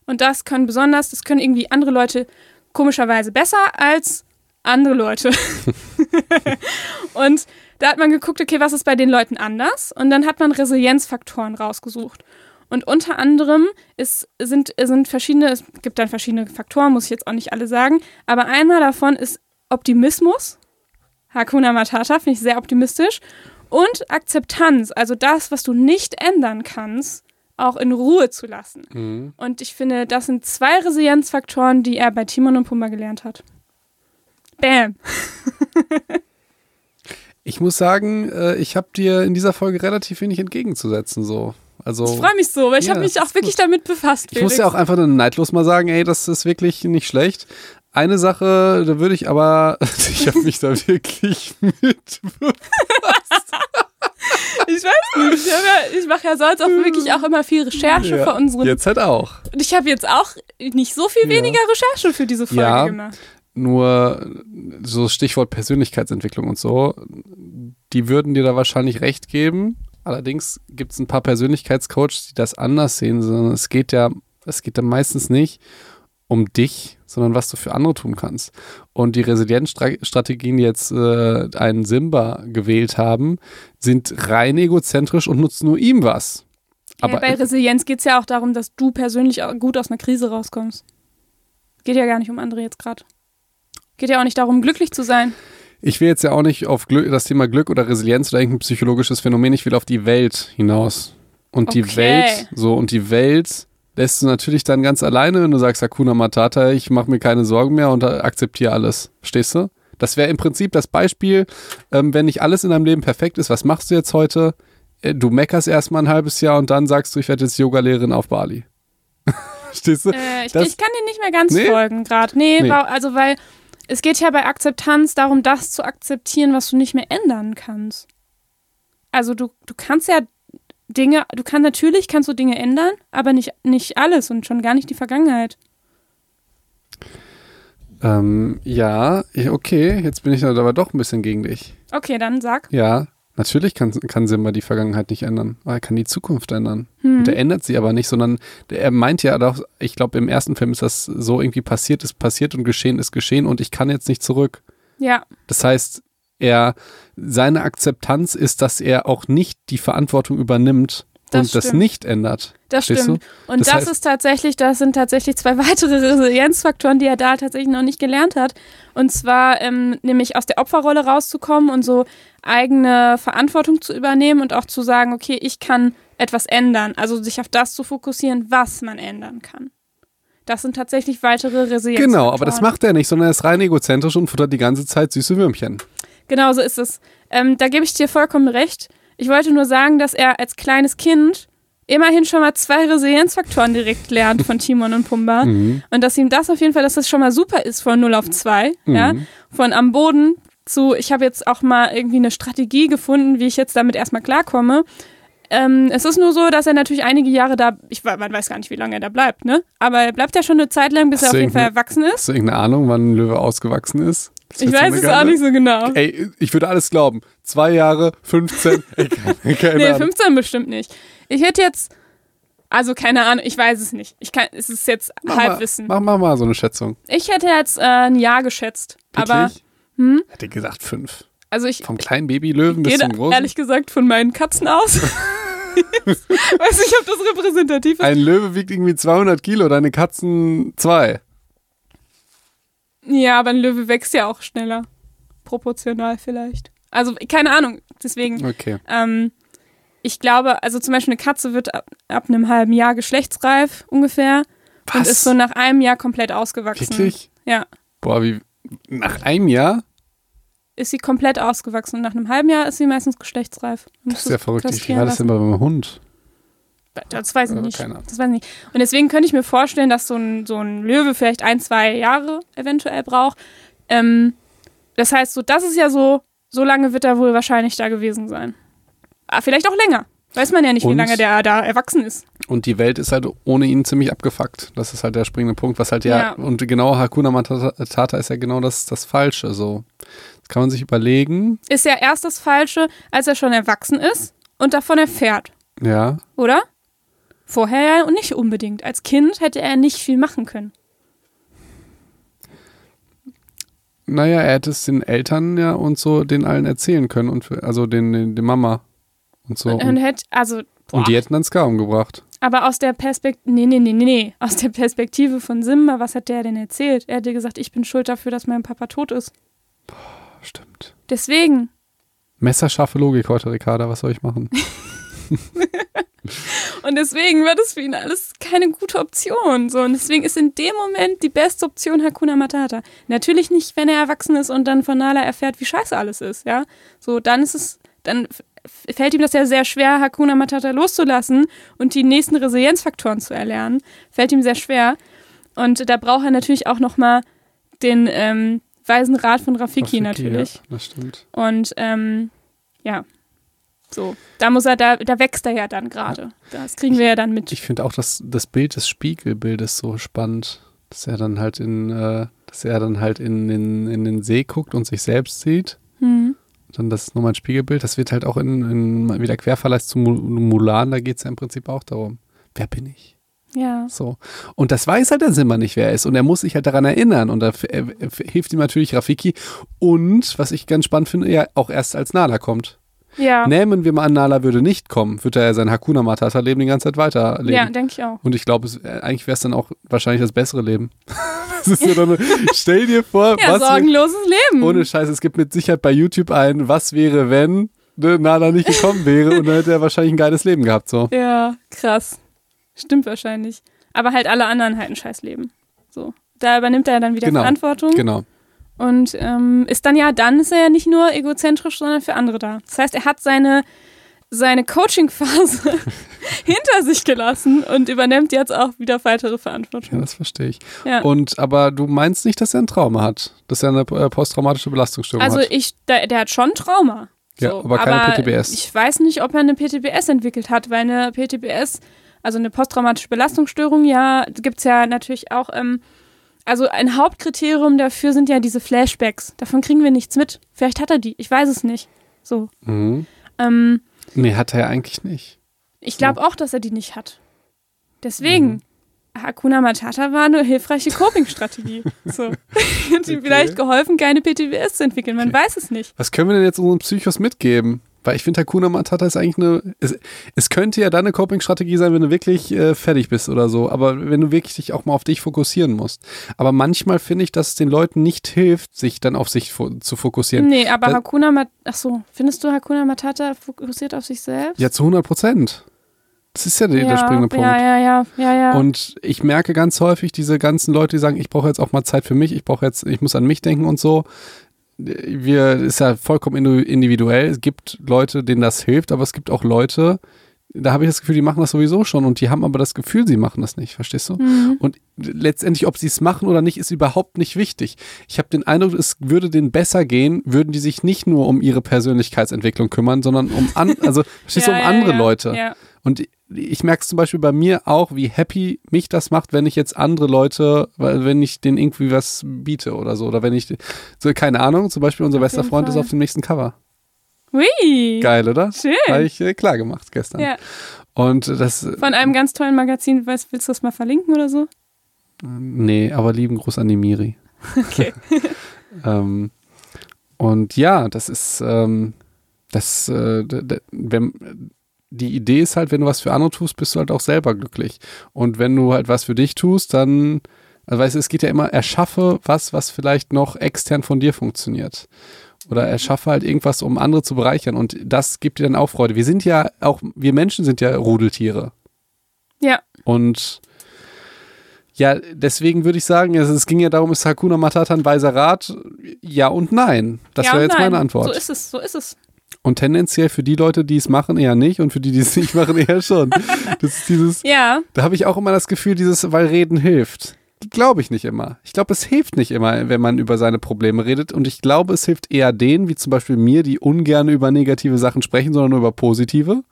Und das können besonders, das können irgendwie andere Leute komischerweise besser als andere Leute. und da hat man geguckt, okay, was ist bei den Leuten anders? Und dann hat man Resilienzfaktoren rausgesucht. Und unter anderem ist, sind, sind verschiedene, es gibt dann verschiedene Faktoren, muss ich jetzt auch nicht alle sagen, aber einer davon ist Optimismus. Hakuna Matata, finde ich sehr optimistisch. Und Akzeptanz, also das, was du nicht ändern kannst, auch in Ruhe zu lassen. Mhm. Und ich finde, das sind zwei Resilienzfaktoren, die er bei Timon und Pumba gelernt hat. Bam. Ich muss sagen, äh, ich habe dir in dieser Folge relativ wenig entgegenzusetzen. So. Also, Ich freue mich so, weil ich Ja, habe mich auch wirklich gut. damit befasst. ich muss Felix. ja auch einfach dann neidlos mal sagen, ey, das ist wirklich nicht schlecht. Eine Sache, da würde ich aber, ich habe mich da wirklich mit befasst. ich weiß nicht. Ich, ja, ich mache ja sonst auch wirklich auch immer viel Recherche Ja, für unseren. Jetzt halt auch. Und ich habe jetzt auch nicht so viel Ja. weniger Recherche für diese Folge Ja. gemacht. Nur so Stichwort Persönlichkeitsentwicklung und so, die würden dir da wahrscheinlich recht geben. Allerdings gibt es ein paar Persönlichkeitscoaches, die das anders sehen, sondern es geht ja, es geht dann meistens nicht um dich, sondern was du für andere tun kannst. Und die Resilienzstrategien, die jetzt äh, einen Simba gewählt haben, sind rein egozentrisch und nutzen nur ihm was. Aber ja, bei Resilienz geht es ja auch darum, dass du persönlich gut aus einer Krise rauskommst. Geht ja gar nicht um andere jetzt gerade. Geht ja auch nicht darum, glücklich zu sein. Ich will jetzt ja auch nicht auf Glück, das Thema Glück oder Resilienz oder irgendein psychologisches Phänomen, ich will auf die Welt hinaus. Und die Okay. Welt, so, und die Welt lässt du natürlich dann ganz alleine, wenn du sagst, Hakuna Matata, ich mache mir keine Sorgen mehr und akzeptiere alles. Verstehst du? Das wäre im Prinzip das Beispiel, ähm, wenn nicht alles in deinem Leben perfekt ist, was machst du jetzt heute? Äh, Du meckerst erstmal ein halbes Jahr und dann sagst du, ich werde jetzt Yogalehrerin auf Bali. Verstehst du? Äh, ich, Das- ich kann dir nicht mehr ganz Nee? folgen gerade. Nee, Nee. also weil es geht ja bei Akzeptanz darum, das zu akzeptieren, was du nicht mehr ändern kannst. Also du, du kannst ja Dinge, du kannst natürlich kannst du Dinge ändern, aber nicht, nicht alles und schon gar nicht die Vergangenheit. Ähm, ja, okay, jetzt bin ich aber doch ein bisschen gegen dich. Okay, dann sag. Ja, natürlich kann, kann Simba die Vergangenheit nicht ändern, aber er kann die Zukunft ändern. Hm. Und er ändert sie aber nicht, sondern der, er meint ja doch, ich glaube, im ersten Film ist das so irgendwie passiert, ist passiert und geschehen ist geschehen und ich kann jetzt nicht zurück. Ja, Das heißt, er, seine Akzeptanz ist, dass er auch nicht die Verantwortung übernimmt Das und das stimmt. nicht ändert. das stimmt. Und Das das, heißt- ist tatsächlich, das sind tatsächlich zwei weitere Resilienzfaktoren, die er da tatsächlich noch nicht gelernt hat. Und zwar ähm, nämlich aus der Opferrolle rauszukommen und so eigene Verantwortung zu übernehmen und auch zu sagen, okay, ich kann etwas ändern. Also sich auf das zu fokussieren, was man ändern kann. Das sind tatsächlich weitere Resilienzfaktoren. Genau, aber das macht er nicht, sondern er ist rein egozentrisch und futtert die ganze Zeit süße Würmchen. Genau so ist es. Ähm, da gebe ich dir vollkommen recht. Ich wollte nur sagen, dass er als kleines Kind immerhin schon mal zwei Resilienzfaktoren direkt lernt von Timon und Pumba. Mhm. Und dass ihm das auf jeden Fall, dass das schon mal super ist von 0 auf 2. Ja? Mhm. Von am Boden zu, ich habe jetzt auch mal irgendwie eine Strategie gefunden, wie ich jetzt damit erstmal klarkomme. Ähm, es ist nur so, dass er natürlich einige Jahre da, ich man weiß gar nicht, wie lange er da bleibt, ne? Aber er bleibt ja schon eine Zeit lang, bis er Hast auf du jeden Fall erwachsen ist. Hast du irgendeine Ahnung, wann ein Löwe ausgewachsen ist? Das Ich weiß es auch nicht so genau. Ey, ich würde alles glauben. Zwei Jahre, 15, ey, keine, keine Nee, Ahnung. 15 bestimmt nicht. Ich hätte jetzt, also keine Ahnung, ich weiß es nicht. Ich kann, es ist jetzt Mach mal, Halbwissen. mach, mach mal so eine Schätzung. Ich hätte jetzt äh, ein Jahr geschätzt. Aber, Wirklich? Hm? Hätte gesagt fünf. also ich Vom kleinen Babylöwen bis zum großen. ehrlich gesagt von meinen Katzen aus. weiß nicht, ob das repräsentativ ist. Ein Löwe wiegt irgendwie 200 Kilo, deine Katzen zwei. Ja, aber ein Löwe wächst ja auch schneller. Proportional vielleicht. Also, keine Ahnung. Deswegen, Okay. ähm, ich glaube, also zum Beispiel eine Katze wird ab, ab einem halben Jahr geschlechtsreif ungefähr und Was? ist so nach einem Jahr komplett ausgewachsen. Wirklich? Ja. Boah, wie. Nach einem Jahr? ist sie komplett ausgewachsen und nach einem halben Jahr ist sie meistens geschlechtsreif. Das ist ja verrückt. Wie war das denn lassen. beim Hund? Das weiß ich nicht. Das weiß ich nicht. Und deswegen könnte ich mir vorstellen, dass so ein, so ein Löwe vielleicht ein, zwei Jahre eventuell braucht. Ähm, das heißt, so, das ist ja so, so lange wird er wohl wahrscheinlich da gewesen sein. Ah, vielleicht auch länger. Weiß man ja nicht, wie Und? lange der da erwachsen ist. Und die Welt ist halt ohne ihn ziemlich abgefuckt. Das ist halt der springende Punkt, was halt ja, Ja. und genau Hakuna Matata ist ja genau das, das Falsche. So. Das kann man sich überlegen. Ist ja erst das Falsche, als er schon erwachsen ist und davon erfährt, Ja. oder? Vorher ja nicht unbedingt. Als Kind hätte er nicht viel machen können. Naja, er hätte es den Eltern ja und so den allen erzählen können und für, also den, den, den Mama und so. Und, Und, und hätte, also, boah. und die hätten dann Ska umgebracht. Aber aus der Perspektive, nee, nee, nee, nee, nee, aus der Perspektive von Simba, was hat der denn erzählt? Er hat dir gesagt, ich bin schuld dafür, dass mein Papa tot ist. Stimmt. Deswegen. Messerscharfe Logik heute, Ricarda. Was soll ich machen? Und deswegen war das für ihn alles keine gute Option. So, und deswegen ist in dem Moment die beste Option Hakuna Matata. Natürlich nicht, wenn er erwachsen ist und dann von Nala erfährt, wie scheiße alles ist, ja. So, dann ist es, dann fällt ihm das ja sehr schwer, Hakuna Matata loszulassen und die nächsten Resilienzfaktoren zu erlernen. Fällt ihm sehr schwer. Und da braucht er natürlich auch nochmal den ähm, weisen Rat von Rafiki, Rafiki, natürlich. Ja, das stimmt. Und ähm, ja. So, da muss er, da, da wächst er ja dann gerade. Das kriegen wir ja dann mit. Ich finde auch das, das Bild des Spiegelbildes so spannend, dass er dann halt in, äh, dass er dann halt in, in, in den See guckt und sich selbst sieht. Hm. Dann das ist nochmal ein Spiegelbild. Das wird halt auch in, in wieder Querverleih zu Mu- Mulan, da geht es ja im Prinzip auch darum. Wer bin ich? Ja. So. Und das weiß halt der Simba nicht, wer er ist. Und er muss sich halt daran erinnern. Und da hilft ihm natürlich Rafiki. Und, was ich ganz spannend finde, ja, auch erst als Nala kommt. Ja. Nehmen wir mal an, Nala würde nicht kommen, würde er sein Hakuna Matata-Leben die ganze Zeit weiterleben. Ja, denke ich auch. Und ich glaube, äh, eigentlich wäre es dann auch wahrscheinlich das bessere Leben. das ist ja dann, stell dir vor, Ja, was sorgenloses Leben. ohne Scheiß, es gibt mit Sicherheit bei YouTube ein, was wäre, wenn ne, Nala nicht gekommen wäre und dann hätte er wahrscheinlich ein geiles Leben gehabt. So. Ja, krass. Stimmt wahrscheinlich. Aber halt alle anderen halt ein scheiß Leben. So. Da übernimmt er dann wieder Genau. Verantwortung. Genau. Und ähm, ist dann ja, dann ist er ja nicht nur egozentrisch, sondern für andere da. Das heißt, er hat seine, seine Coaching-Phase hinter sich gelassen und übernimmt jetzt auch wieder weitere Ja, Verantwortung. das verstehe ich. Ja. Und aber du meinst nicht, dass er ein Trauma hat, dass er eine äh, posttraumatische Belastungsstörung Also hat. ich, der, der hat schon Trauma. Ja, aber keine PTBS. Ich weiß nicht, ob er eine PTBS entwickelt hat, weil eine PTBS, also eine posttraumatische Belastungsstörung, ja, gibt es ja natürlich auch. Ähm, also ein Hauptkriterium dafür sind ja diese Flashbacks. Davon kriegen wir nichts mit. Vielleicht hat er die, ich weiß es nicht. So. Mhm. Ähm, Nee, hat er ja eigentlich nicht. ich glaube auch, dass er die nicht hat. Deswegen, Hakuna Matata war eine hilfreiche Coping-Strategie. so. Hat ihm Okay. vielleicht geholfen, keine PTBS zu entwickeln. Man weiß es nicht. Was können wir denn jetzt unseren Psychos mitgeben? Weil ich finde, Hakuna Matata ist eigentlich eine. Es, es könnte ja dann eine Coping-Strategie sein, wenn du wirklich äh, fertig bist oder so. Aber wenn du wirklich dich auch mal auf dich fokussieren musst. Aber manchmal finde ich, dass es den Leuten nicht hilft, sich dann auf sich fo zu fokussieren. Nee, aber Da- Hakuna Matata, ach so, findest du Hakuna Matata fokussiert auf sich selbst? Ja, zu 100 Prozent. Das ist ja der, der springende Punkt. Ja, ja, ja, ja, ja. Und ich merke ganz häufig diese ganzen Leute, die sagen, ich brauche jetzt auch mal Zeit für mich, ich brauche jetzt, ich muss an mich denken und so. Wir, ist ja vollkommen individuell. Es gibt Leute, denen das hilft, aber es gibt auch Leute, da habe ich das Gefühl, die machen das sowieso schon und die haben aber das Gefühl, sie machen das nicht, verstehst du? Mhm. Und letztendlich, ob sie es machen oder nicht, ist überhaupt nicht wichtig. Ich habe den Eindruck, es würde denen besser gehen, würden die sich nicht nur um ihre Persönlichkeitsentwicklung kümmern, sondern um an, also verstehst du, um Ja, andere ja, Leute. Ja. Und ich merke es zum Beispiel bei mir auch, wie happy mich das macht, wenn ich jetzt andere Leute, wenn ich denen irgendwie was biete oder so. Oder wenn ich, so keine Ahnung, zum Beispiel unser Auf bester Freund ist Fall. auf dem nächsten Cover. Hui. Geil, oder? Schön. Habe ich äh, klar gemacht gestern. Ja. Und das, äh, Von einem ganz tollen Magazin, weißt, willst du das mal verlinken oder so? nee, aber lieben Gruß an die Miri. Okay. Ähm, und ja, das ist, ähm, das, äh, wenn, die Idee ist halt, wenn du was für andere tust, bist du halt auch selber glücklich. Und wenn du halt was für dich tust, dann, also weißt du, es geht ja immer, erschaffe was, was vielleicht noch extern von dir funktioniert. Oder erschaffe halt irgendwas, um andere zu bereichern. Und das gibt dir dann auch Freude. Wir sind ja auch, wir Menschen sind ja Rudeltiere. Ja. Und ja, deswegen würde ich sagen, es, es ging ja darum, ist Hakuna Matata ein weiser Rat? Ja und nein. Das ja wäre jetzt nein. meine Antwort. So ist es, so ist es. Und tendenziell für die Leute, die es machen, eher nicht und für die, die es nicht machen, eher schon. Das ist dieses, Ja, da habe ich auch immer das Gefühl, dieses, weil Reden hilft. Glaube ich nicht immer. Ich glaube, es hilft nicht immer, wenn man über seine Probleme redet. Und ich glaube, es hilft eher denen, wie zum Beispiel mir, die ungern über negative Sachen sprechen, sondern nur über positive.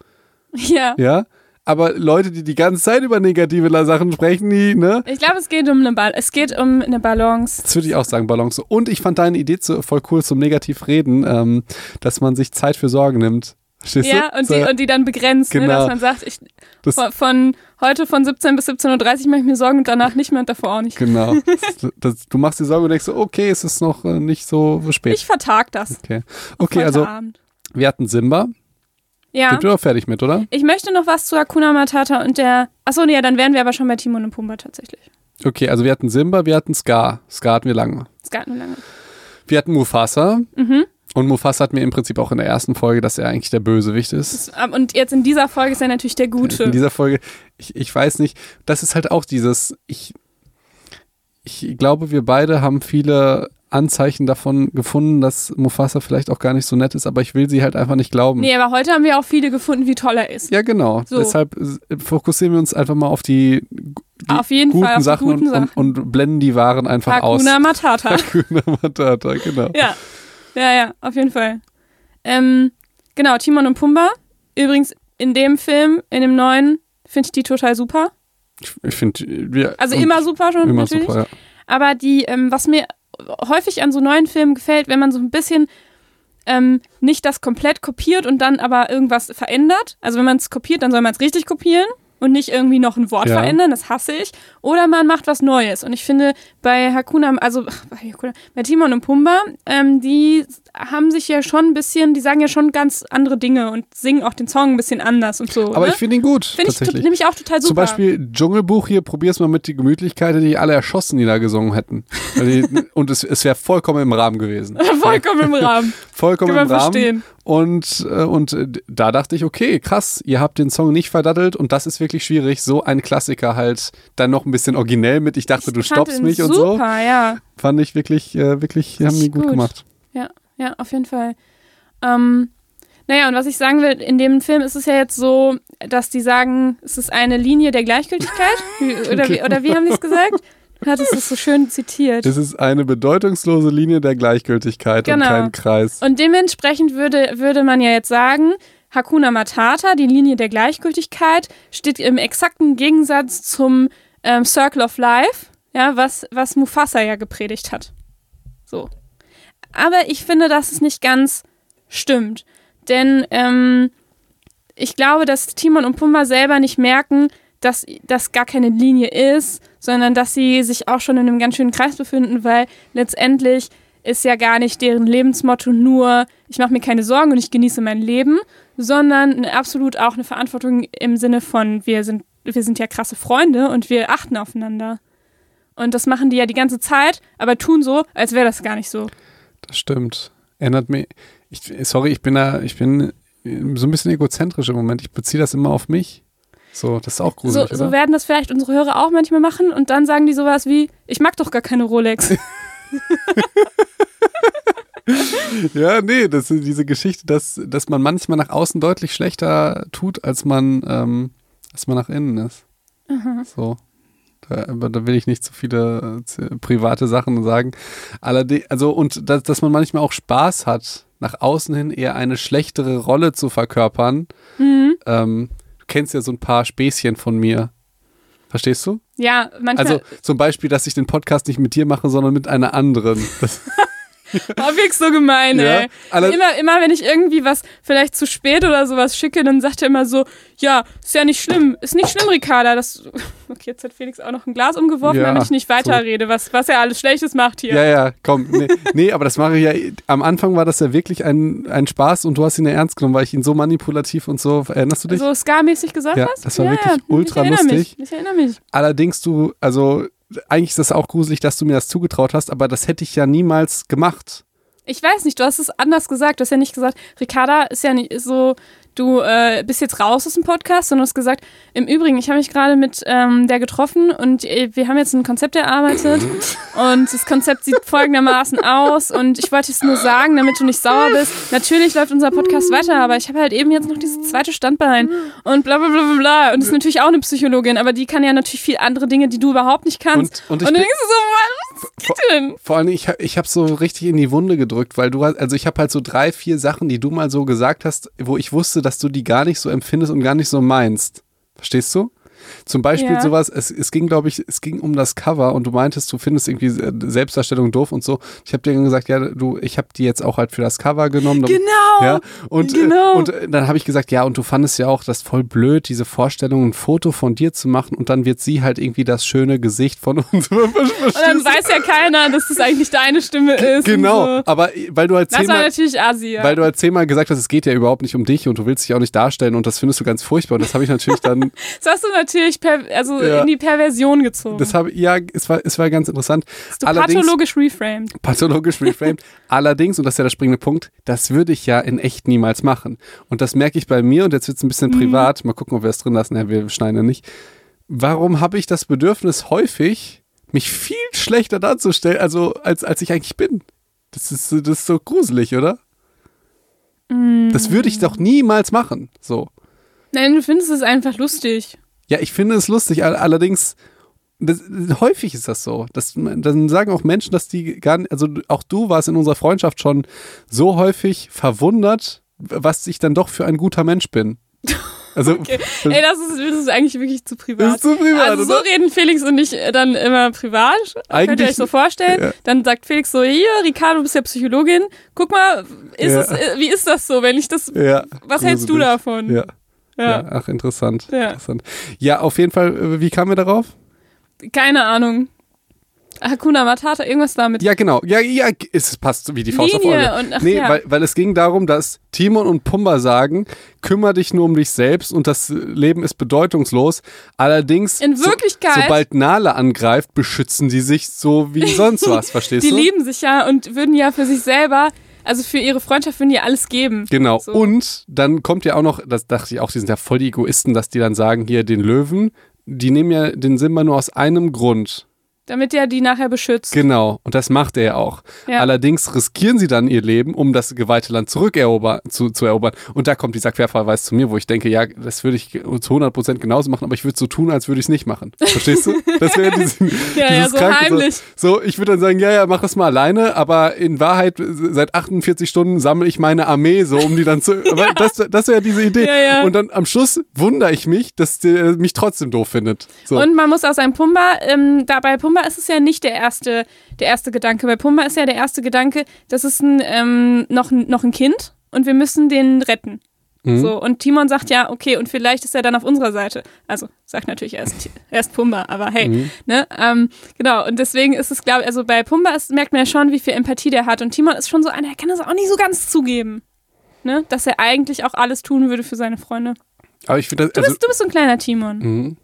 ja. Ja. Aber Leute, die die ganze Zeit über negative Sachen sprechen, die, ne? Ich glaube, es geht um eine Bal es geht um eine Balance. Das würde ich auch sagen, Balance. Und ich fand deine Idee zu, voll cool zum Negativreden, ähm, dass man sich Zeit für Sorgen nimmt. Verstehst Ja, du? und So, die, und die dann begrenzt, ne, Genau. dass man sagt, ich, Das- von, von heute von 17 bis 17.30 Uhr mache ich mir Sorgen und danach nicht mehr und davor auch nicht. Genau. das, das, du machst dir Sorgen und denkst so, okay, es ist noch äh, nicht so spät. Ich vertag das. okay, okay also Abend. wir hatten Simba. Ja. Sind wir doch fertig mit, oder? Ich möchte noch was zu Hakuna Matata und der. Achso, nee, ja, dann wären wir aber schon bei Timon und Pumba tatsächlich. Okay, also wir hatten Simba, wir hatten Scar. Scar hatten wir lange. Das geht nur lange. Wir hatten Mufasa. Mhm. Und Mufasa hat mir im Prinzip auch in der ersten Folge, dass er eigentlich der Bösewicht ist. Und jetzt in dieser Folge ist er natürlich der Gute. In dieser Folge, ich, ich weiß nicht, das ist halt auch dieses, ich, ich glaube, wir beide haben viele Anzeichen davon gefunden, dass Mufasa vielleicht auch gar nicht so nett ist, aber ich will sie halt einfach nicht glauben. nee, aber heute haben wir auch viele gefunden, wie toll er ist. Ja, genau. So. Deshalb äh, fokussieren wir uns einfach mal auf die, die Auf jeden guten Fall auf Sachen, guten und, Sachen. Und, und blenden die Waren einfach aus. Hakuna Matata. Hakuna Matata, genau. ja. Ja, ja, auf jeden Fall. Ähm, genau, Timon und Pumba. Übrigens, in dem Film, in dem neuen, finde ich die total super. Ich, finde, ja, Also immer super schon, immer natürlich. super, ja. Aber die, ähm, was mir häufig an so neuen Filmen gefällt, wenn man so ein bisschen ähm, nicht das komplett kopiert und dann aber irgendwas verändert. Also wenn man es kopiert, dann soll man es richtig kopieren und nicht irgendwie noch ein Wort Ja. verändern, das hasse ich. Oder man macht was Neues. Und ich finde, bei Hakuna, also bei, Hakuna, bei Timon und Pumba, ähm, die haben sich ja schon ein bisschen, die sagen ja schon ganz andere Dinge und singen auch den Song ein bisschen anders und so. Aber ne? ich finde ihn gut, Finde ich nämlich auch total super. Zum Beispiel Dschungelbuch hier, probier's mal mit die Gemütlichkeit, ich alle erschossen, die da gesungen hätten. Die, und es, es wäre vollkommen im Rahmen gewesen. Vollkommen im Rahmen. Vollkommen Kann im Rahmen. verstehen. Und, äh, und da dachte ich, okay, krass, ihr habt den Song nicht verdattelt und das ist wirklich schwierig, so ein Klassiker halt dann noch ein bisschen originell mit. Ich dachte, Ich du stoppst mich super, und so. ja. Fand ich wirklich, äh, wirklich, haben die gut, gut. gemacht. Ja, ja, auf jeden Fall. Ähm, naja, und was ich sagen will, in dem Film ist es ja jetzt so, dass die sagen, es ist eine Linie der Gleichgültigkeit. Wie- oder, wie, oder wie haben die es gesagt? Du hattest es so schön zitiert. Es ist eine bedeutungslose Linie der Gleichgültigkeit und Genau. kein Kreis. Und dementsprechend würde, würde man ja jetzt sagen, Hakuna Matata, die Linie der Gleichgültigkeit, steht im exakten Gegensatz zum ähm, Circle of Life, ja, was, was Mufasa ja gepredigt hat. So. Aber ich finde, dass es nicht ganz stimmt. Denn ähm, ich glaube, dass Timon und Pumba selber nicht merken, dass das gar keine Linie ist, sondern dass sie sich auch schon in einem ganz schönen Kreis befinden, weil letztendlich ist ja gar nicht deren Lebensmotto nur, ich mache mir keine Sorgen und ich genieße mein Leben, sondern absolut auch eine Verantwortung im Sinne von, wir sind, wir sind ja krasse Freunde und wir achten aufeinander. Und das machen die ja die ganze Zeit, aber tun so, als wäre das gar nicht so. Das stimmt. Erinnert mich. Ich, sorry, ich bin da, ich bin so ein bisschen egozentrisch im Moment. Ich beziehe das immer auf mich. So, das ist auch So, gruselig, so oder? werden das vielleicht unsere Hörer auch manchmal machen und dann sagen die sowas wie, ich mag doch gar keine Rolex. Ja, nee, das ist diese Geschichte, dass, dass man manchmal nach außen deutlich schlechter tut, als man, ähm, als man nach innen ist. So. Da, aber da will ich nicht zu viele äh, private Sachen sagen. Allerdings, also, und dass, dass man manchmal auch Spaß hat, nach außen hin eher eine schlechtere Rolle zu verkörpern. Mhm. Ähm, kennst ja so ein paar Späßchen von mir. Verstehst du? Ja, manchmal. Also zum Beispiel, dass ich den Podcast nicht mit dir mache, sondern mit einer anderen. Das, wirklich so gemein, Ja, ey. immer, immer, wenn ich irgendwie was vielleicht zu spät oder sowas schicke, dann sagt er immer so, ja, ist ja nicht schlimm. Ist nicht schlimm, Ricarda. Das, okay, jetzt hat Felix auch noch ein Glas umgeworfen, Ja, damit ich nicht weiterrede, was, was er alles Schlechtes macht hier. Ja, ja, komm. Nee, nee, aber das mache ich ja. Am Anfang war das ja wirklich ein, ein Spaß und du hast ihn ja ernst genommen, weil ich ihn so manipulativ und so. Erinnerst du dich? So Ska-mäßig gesagt Ja, hast? das war wirklich ultra ich lustig. Mich. Ich erinnere mich. Allerdings, du, also eigentlich ist das auch gruselig, dass du mir das zugetraut hast, aber das hätte ich ja niemals gemacht. Ich weiß nicht, du hast es anders gesagt. Du hast ja nicht gesagt, Ricarda ist ja nicht so, du äh, bist jetzt raus aus dem Podcast, du hast gesagt, im Übrigen, ich habe mich gerade mit ähm, der getroffen und äh, wir haben jetzt ein Konzept erarbeitet und das Konzept sieht folgendermaßen aus und ich wollte es nur sagen, damit du nicht sauer bist. Natürlich läuft unser Podcast weiter, aber ich habe halt eben jetzt noch dieses zweite Standbein und bla bla bla bla bla. Und das ist natürlich auch eine Psychologin, aber die kann ja natürlich viel andere Dinge, die du überhaupt nicht kannst. Und- und ich dann denkst du so, was geht denn? Vor allem, ich, ich habe so richtig in die Wunde gedrückt, weil du hast, also ich habe halt so drei, vier Sachen, die du mal so gesagt hast, wo ich wusste, dass du die gar nicht so empfindest und gar nicht so meinst. Verstehst du? Zum Beispiel Ja. sowas, es, es ging, glaube ich, es ging um das Cover und du meintest, du findest irgendwie äh, Selbstdarstellung doof und so. Ich habe dir dann gesagt, ja, du, ich habe die jetzt auch halt für das Cover genommen. Genau. Ja, und, Genau. äh, und äh, dann habe ich gesagt, ja, und du fandest ja auch das voll blöd, diese Vorstellung, ein Foto von dir zu machen und dann wird sie halt irgendwie das schöne Gesicht von uns. Und dann weiß ja keiner, dass das eigentlich deine Stimme ist. genau, so. aber weil du halt zehnmal, natürlich Asi, ja. weil du halt zehnmal gesagt hast, es geht ja überhaupt nicht um dich und du willst dich auch nicht darstellen und das findest du ganz furchtbar und das habe ich natürlich dann, das hast du natürlich per, also Ja. in die Perversion gezogen. das habe ja, es war, es war ganz interessant. Hast du pathologisch reframed. pathologisch reframed. Allerdings, und das ist ja der springende Punkt, das würde ich ja in echt niemals machen. Und das merke ich bei mir, und jetzt wird es ein bisschen Mhm. privat, mal gucken, ob wir es drin lassen, ja, wir schneiden ja nicht. Warum habe ich das Bedürfnis häufig, mich viel schlechter darzustellen, also als, als ich eigentlich bin? Das ist, das ist so gruselig, oder? Das würde ich doch niemals machen. So. Nein, du findest es einfach lustig. Ja, ich finde es lustig, all- allerdings das, häufig ist das so. Das, dann sagen auch Menschen, dass die gar nicht, also auch du warst in unserer Freundschaft schon so häufig verwundert, was ich dann doch für ein guter Mensch bin. Also, Okay. Ey, das ist, das ist eigentlich wirklich zu privat. Ist zu privat, Also so oder? reden Felix und ich äh, dann immer privat. Könnt ihr Eigentlich- euch so vorstellen. ja. Dann sagt Felix so, hier, Ricardo, du bist ja Psychologin. Guck mal, ist Ja. es, äh, wie ist das so, wenn ich das, ja, was hältst du davon? Ja, ja. Ach, interessant. Ja. interessant. Ja, auf jeden Fall, äh, wie kamen wir darauf? Keine Ahnung. Hakuna Matata, irgendwas damit. Ja, genau. Ja, ja, es passt wie die Faust auf Linie Auge. und- ach nee, ja. weil, weil es ging darum, dass Timon und Pumba sagen, kümmere dich nur um dich selbst und das Leben ist bedeutungslos. Allerdings, In Wirklichkeit- so, sobald Nala angreift, beschützen die sich so wie sonst was, verstehst Die du? lieben sich ja und würden ja für sich selber, also für ihre Freundschaft würden die alles geben. Genau. So. Und dann kommt ja auch noch, das dachte ich auch, die sind ja voll die Egoisten, dass die dann sagen, hier den Löwen, die nehmen ja den Simba nur aus einem Grund. Damit der die nachher beschützt. Genau, und das macht er ja auch. Ja. Allerdings riskieren sie dann ihr Leben, um das geweihte Land zurückerober zu, zu erobern. Und da kommt dieser Querverweis zu mir, wo ich denke, ja, das würde ich zu 100% genauso machen, aber ich würde so tun, als würde ich es nicht machen. Verstehst du? Das wäre dieses, Ja, ja, dieses so Kranke, heimlich. So, so, ich würde dann sagen, ja, ja, mach das mal alleine, aber in Wahrheit, seit 48 Stunden sammle ich meine Armee, so, um die dann zu. Aber das, das wäre diese Idee. Ja, ja. Und dann am Schluss wundere ich mich, dass der mich trotzdem doof findet. So. Und man muss auch sagen, Pumba, ähm, da bei Pumba ist es ja nicht der erste, der erste Gedanke. Bei Pumba ist ja der erste Gedanke, das ist ein, ähm, noch, ein- noch ein Kind und wir müssen den retten. Mhm. So, und Timon sagt ja, okay, und vielleicht ist er dann auf unserer Seite. Also, sagt natürlich erst, erst Pumba, aber hey, Mhm. ne? Ähm, genau, und deswegen ist es, glaube ich, also bei Pumba ist, merkt man ja schon, wie viel Empathie der hat. Und Timon ist schon so einer, er kann das auch nicht so ganz zugeben. Ne? Dass er eigentlich auch alles tun würde für seine Freunde. aber ich finde das. Du, Also, bist, du bist so ein kleiner Timon. mhm.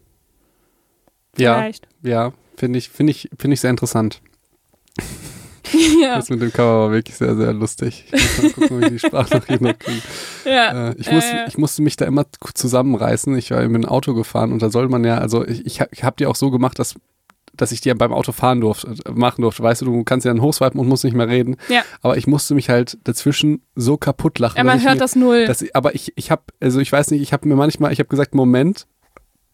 Ja, Vielleicht. ja, finde ich, finde ich, finde ich sehr interessant. Ja. Das mit dem Cover war wirklich sehr, sehr lustig. Ich muss mal gucken, ob ich die Sprachnachricht noch kriege. ja. Äh, ich, muss, Ja, ja. ich musste mich da immer zusammenreißen. Ich war mit dem Auto gefahren und da soll man ja, also ich, ich, hab- ich habe die auch so gemacht, dass, dass ich die beim Auto fahren durfte, äh, machen durfte. Weißt du, du kannst ja dann hochswipen und musst nicht mehr reden. Ja. Aber ich musste mich halt dazwischen so kaputt lachen. Ja, man hört mir, das null. ich, aber ich, ich habe, also ich weiß nicht, ich habe mir manchmal, ich habe gesagt, Moment.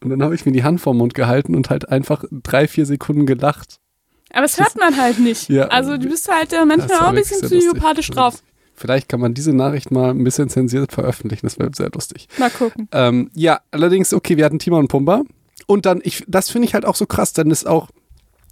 Und dann habe ich mir die Hand vorm Mund gehalten und halt einfach drei, vier Sekunden gelacht. Aber es hört man halt nicht. Ja. also du bist halt äh, Das manchmal auch ein bisschen psychopathisch Das war drauf. Vielleicht kann man diese Nachricht mal ein bisschen zensiert veröffentlichen. Das wäre sehr lustig. Mal gucken. Ähm, ja, allerdings, okay, wir hatten Timon und Pumba. Und dann, ich, das finde ich halt auch so krass, dann ist auch,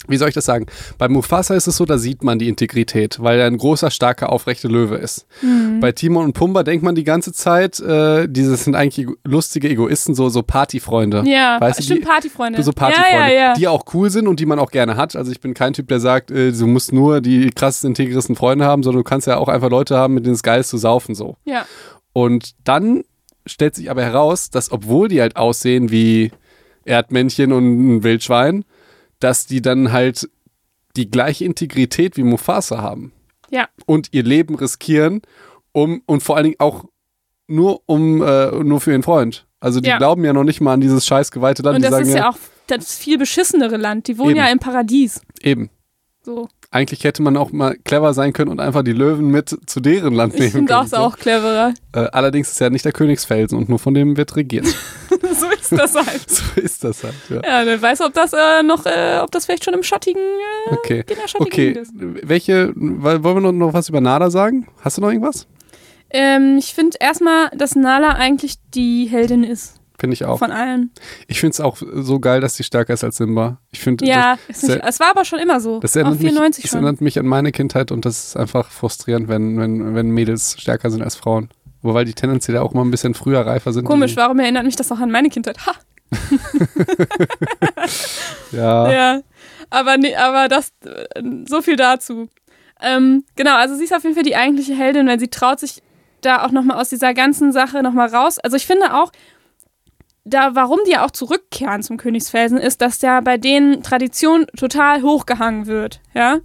wie soll ich das sagen? Bei Mufasa ist es so, da sieht man die Integrität, weil er ein großer, starker, aufrechter Löwe ist. Mhm. Bei Timon und Pumba denkt man die ganze Zeit, äh, diese sind eigentlich lustige Egoisten, so, so Partyfreunde. Ja, weißt du, stimmt, die, Partyfreunde. so Partyfreunde, Ja, ja, ja. die auch cool sind und die man auch gerne hat. Also ich bin kein Typ, der sagt, äh, du musst nur die krassesten, integristen Freunde haben, sondern du kannst ja auch einfach Leute haben, mit denen es geil ist zu saufen, so. ja. Und dann stellt sich aber heraus, dass obwohl die halt aussehen wie Erdmännchen und ein Wildschwein, dass die dann halt die gleiche Integrität wie Mufasa haben Ja. und ihr Leben riskieren, um und vor allen Dingen auch nur um äh, nur für ihren Freund. Also die Ja. glauben ja noch nicht mal an dieses scheiß geweihte Land. Und das ist ja auch das viel beschissenere Land. Die wohnen Eben. ja im Paradies. eben. So. Eigentlich hätte man auch mal clever sein können und einfach die Löwen mit zu deren Land nehmen Ich finde können. auch, auch cleverer. Äh, allerdings ist ja nicht der Königsfelsen und nur von dem wird regiert. so ist das halt. so ist das halt. Ja. Ja, wer weiß, ob das äh, noch, äh, ob das vielleicht schon im schattigen, äh, Okay. in der schattigen Okay, ist. welche, wollen wir noch, noch was über Nada sagen? Hast du noch irgendwas? Ähm, ich finde erstmal, dass Nala eigentlich die Heldin ist. Finde ich auch. Von allen. Ich finde es auch so geil, dass sie stärker ist als Simba. Ich finde, Ja, das, nicht, es war aber schon immer so. das, erinnert mich, 94 das schon. erinnert mich an meine Kindheit und das ist einfach frustrierend, wenn, wenn, wenn Mädels stärker sind als Frauen. Wobei die tendenziell auch immer ein bisschen früher reifer sind. Komisch, warum erinnert mich das auch an meine Kindheit? Ha! Ja. Ja, aber, nee, aber das, so viel dazu. Ähm, genau, also sie ist auf jeden Fall die eigentliche Heldin, weil sie traut sich da auch nochmal aus dieser ganzen Sache nochmal raus. Also ich finde auch, da, warum die ja auch zurückkehren zum Königsfelsen, ist, dass ja bei denen Tradition total hochgehangen wird, ja.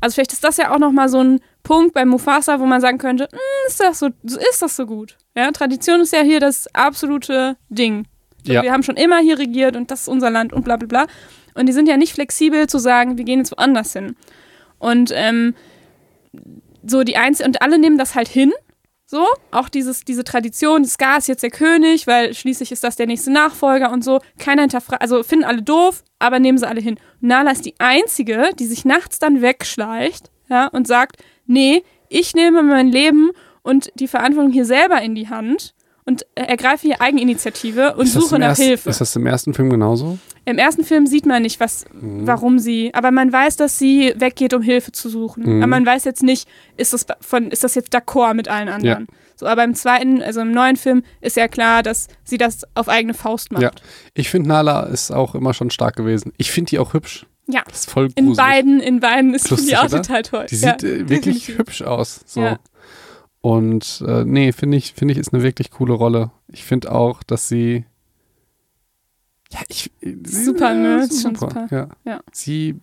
Also vielleicht ist das ja auch nochmal so ein Punkt bei Mufasa, wo man sagen könnte, "Hm, ist das so, ist das so gut? Ja, Tradition ist ja hier das absolute Ding. So, Ja. Wir haben schon immer hier regiert und das ist unser Land und bla bla bla. Und die sind ja nicht flexibel zu sagen, wir gehen jetzt woanders hin. Und ähm, so die Einzel und alle nehmen das halt hin. So, auch dieses, diese Tradition, Scar ist jetzt der König, weil schließlich ist das der nächste Nachfolger und so. Keiner hinterfragt, also finden alle doof, aber nehmen sie alle hin. Nala ist die Einzige, die sich nachts dann wegschleicht, ja, und sagt, nee, ich nehme mein Leben und die Verantwortung hier selber in die Hand und ergreife hier Eigeninitiative und suche nach erst- Hilfe. Ist das im ersten Film genauso? Im ersten Film sieht man nicht, was, Mhm. warum sie, aber man weiß, dass sie weggeht, um Hilfe zu suchen. Mhm. Aber man weiß jetzt nicht, ist das, von, ist das jetzt d'accord mit allen anderen. So, aber im zweiten, also im neuen Film, ist ja klar, dass sie das auf eigene Faust macht. Ja. Ich finde, Nala ist auch immer schon stark gewesen. Ich finde die auch hübsch. Ja. Das ist voll In gruselig. beiden, in beiden ist Lustig, die auch total toll. Die ja, sieht äh, wirklich definitiv. hübsch aus. So. Ja. Und äh, nee, finde ich, finde ich, ist eine wirklich coole Rolle. Ich finde auch, dass sie. Ja, ich. Super, ne? schon super. Ja. Ja. Sie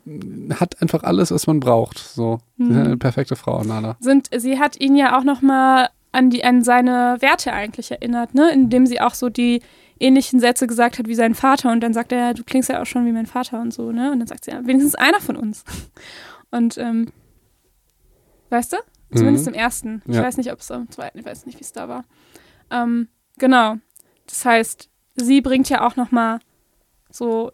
hat einfach alles, was man braucht. So. Sie ist Mhm. eine perfekte Frau, Nala. Sind, sie hat ihn ja auch nochmal an, die, an seine Werte eigentlich erinnert, ne? Indem sie auch so die ähnlichen Sätze gesagt hat wie sein Vater und dann sagt er, du klingst ja auch schon wie mein Vater und so, ne? Und dann sagt sie, ja, wenigstens einer von uns. Und ähm, weißt du? Zumindest Mhm. im ersten. Ich Ja. weiß nicht, ob es am zweiten, ich weiß nicht, wie es da war. Ähm, genau. Das heißt, sie bringt ja auch nochmal so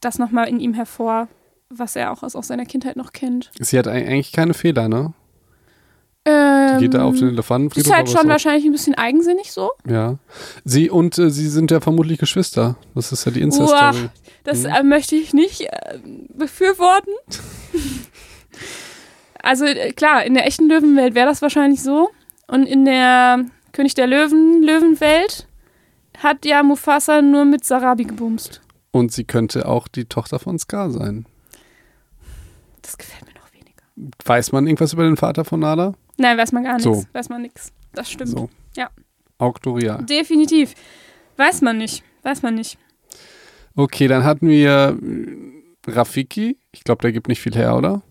das nochmal in ihm hervor, was er auch aus, aus seiner Kindheit noch kennt. Sie hat eig- eigentlich keine Fehler, ne? Ähm, Die geht da auf den die Elefantenfriedhof. ist halt schon so. wahrscheinlich ein bisschen eigensinnig so. Ja. Sie und äh, sie sind ja vermutlich Geschwister. Das ist ja die Insta-Story. Das Mhm. äh, möchte ich nicht äh, befürworten. also äh, klar, in der echten Löwenwelt wäre das wahrscheinlich so. Und in der König der Löwen, Löwenwelt hat ja Mufasa nur mit Sarabi gebumst. Und sie könnte auch die Tochter von Scar sein. Das gefällt mir noch weniger. Weiß man irgendwas über den Vater von Nala? Nein, weiß man gar nichts. So. Weiß man nichts. Das stimmt. So. Ja. Auktorial. Definitiv. Weiß man nicht. Weiß man nicht. Okay, dann hatten wir Rafiki. Ich glaube, der gibt nicht viel her, oder?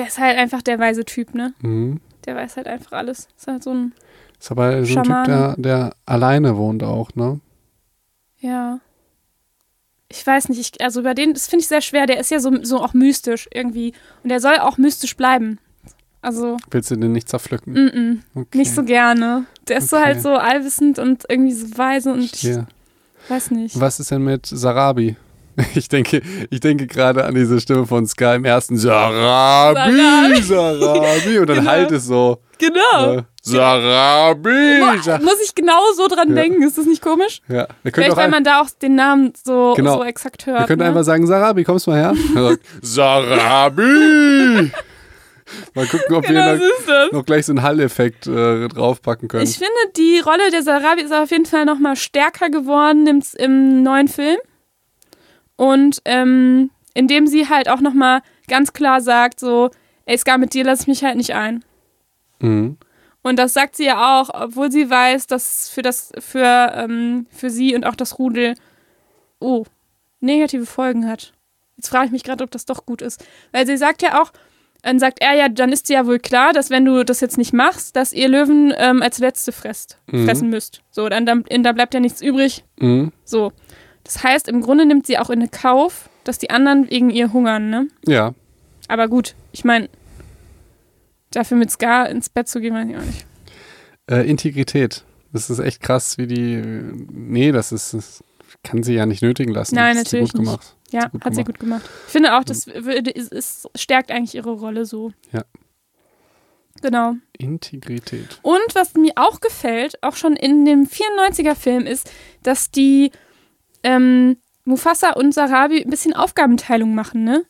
Der ist halt einfach der weise Typ, ne? Mhm. Der weiß halt einfach alles. Ist halt so ein, Ist aber so ein Typ, der, der alleine wohnt auch, ne? ja. Ich weiß nicht, ich, also über den, das finde ich sehr schwer. Der ist ja so, so auch mystisch irgendwie. Und der soll auch mystisch bleiben. Also, Willst du den nicht zerpflücken? mm -mm, Okay. nicht so gerne. Der ist so Okay. halt so allwissend und irgendwie so weise und ich Ja. weiß nicht. Was ist denn mit Sarabi? Ich denke, ich denke gerade an diese Stimme von Sky im ersten Sarabi, Sarabi und dann Genau. halt es so. Genau. Äh, Sarabi. Muss ich genau so dran Ja. denken? Ist das nicht komisch? ja, Vielleicht, weil man da auch den Namen so, Genau. so exakt hört. wir können ne? einfach sagen, Sarabi, kommst mal her? Er sagt, Sarabi. Mal gucken, ob genau wir noch, noch gleich so einen Hall-Effekt äh, draufpacken können. Ich finde, die Rolle der Sarabi ist auf jeden Fall noch mal stärker geworden im, im neuen Film. Und ähm, indem sie halt auch noch mal ganz klar sagt, so, ey, Scar, mit dir lasse ich mich halt nicht ein. mhm. Und das sagt sie ja auch, obwohl sie weiß, dass für das, für, ähm, für sie und auch das Rudel, oh, negative Folgen hat. Jetzt frage ich mich gerade, ob das doch gut ist. Weil sie sagt ja auch, dann sagt er ja, dann ist dir ja wohl klar, dass wenn du das jetzt nicht machst, dass ihr Löwen ähm, als letzte fresst, Mhm. fressen müsst. So, dann, dann, da bleibt ja nichts übrig. Mhm. So. Das heißt, im Grunde nimmt sie auch in Kauf, dass die anderen wegen ihr hungern, ne? Ja, Aber gut, ich meine, dafür mit Scar ins Bett zu gehen, weiß ich auch nicht. äh, Integrität. Das ist echt krass, wie die. Nee, das ist. Das kann sie ja nicht nötigen lassen. Nein, das hat sie natürlich gut nicht. gemacht. Ja, sie gut hat sie gut gemacht. Ich finde auch, das würde, es, es stärkt eigentlich ihre Rolle so. Ja. Genau. Integrität. Und was mir auch gefällt, auch schon in dem 94er-Film, ist, dass die ähm, Mufasa und Sarabi ein bisschen Aufgabenteilung machen, ne?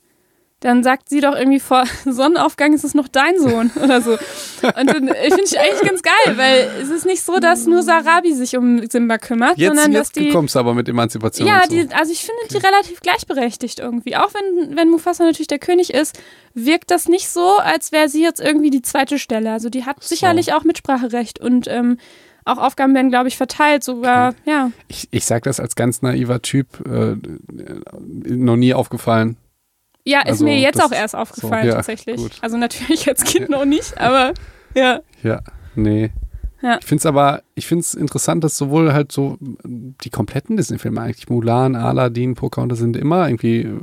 Dann sagt sie doch irgendwie vor Sonnenaufgang ist es noch dein Sohn oder so. Und dann, ich finde ich eigentlich ganz geil, weil es ist nicht so, dass nur Sarabi sich um Simba kümmert, Jetzt, sondern dass jetzt die kommst aber mit Emanzipation. ja, so. die, also ich finde die relativ gleichberechtigt irgendwie. Auch wenn, wenn Mufasa natürlich der König ist, wirkt das nicht so, als wäre sie jetzt irgendwie die zweite Stelle. Also die hat So. sicherlich auch Mitspracherecht und ähm, auch Aufgaben werden, glaube ich, verteilt. Sogar, ja. Ich, ich sag das als ganz naiver Typ, äh, noch nie aufgefallen. Ja, ist Also, mir jetzt auch erst aufgefallen, so, ja, tatsächlich. gut. Also natürlich als Kind noch nicht, aber ja. Ja, nee. Ja. Ich finde es aber, ich finde es interessant, dass sowohl halt so die kompletten Disney-Filme eigentlich, Mulan, Aladdin, Pocahontas sind immer irgendwie äh,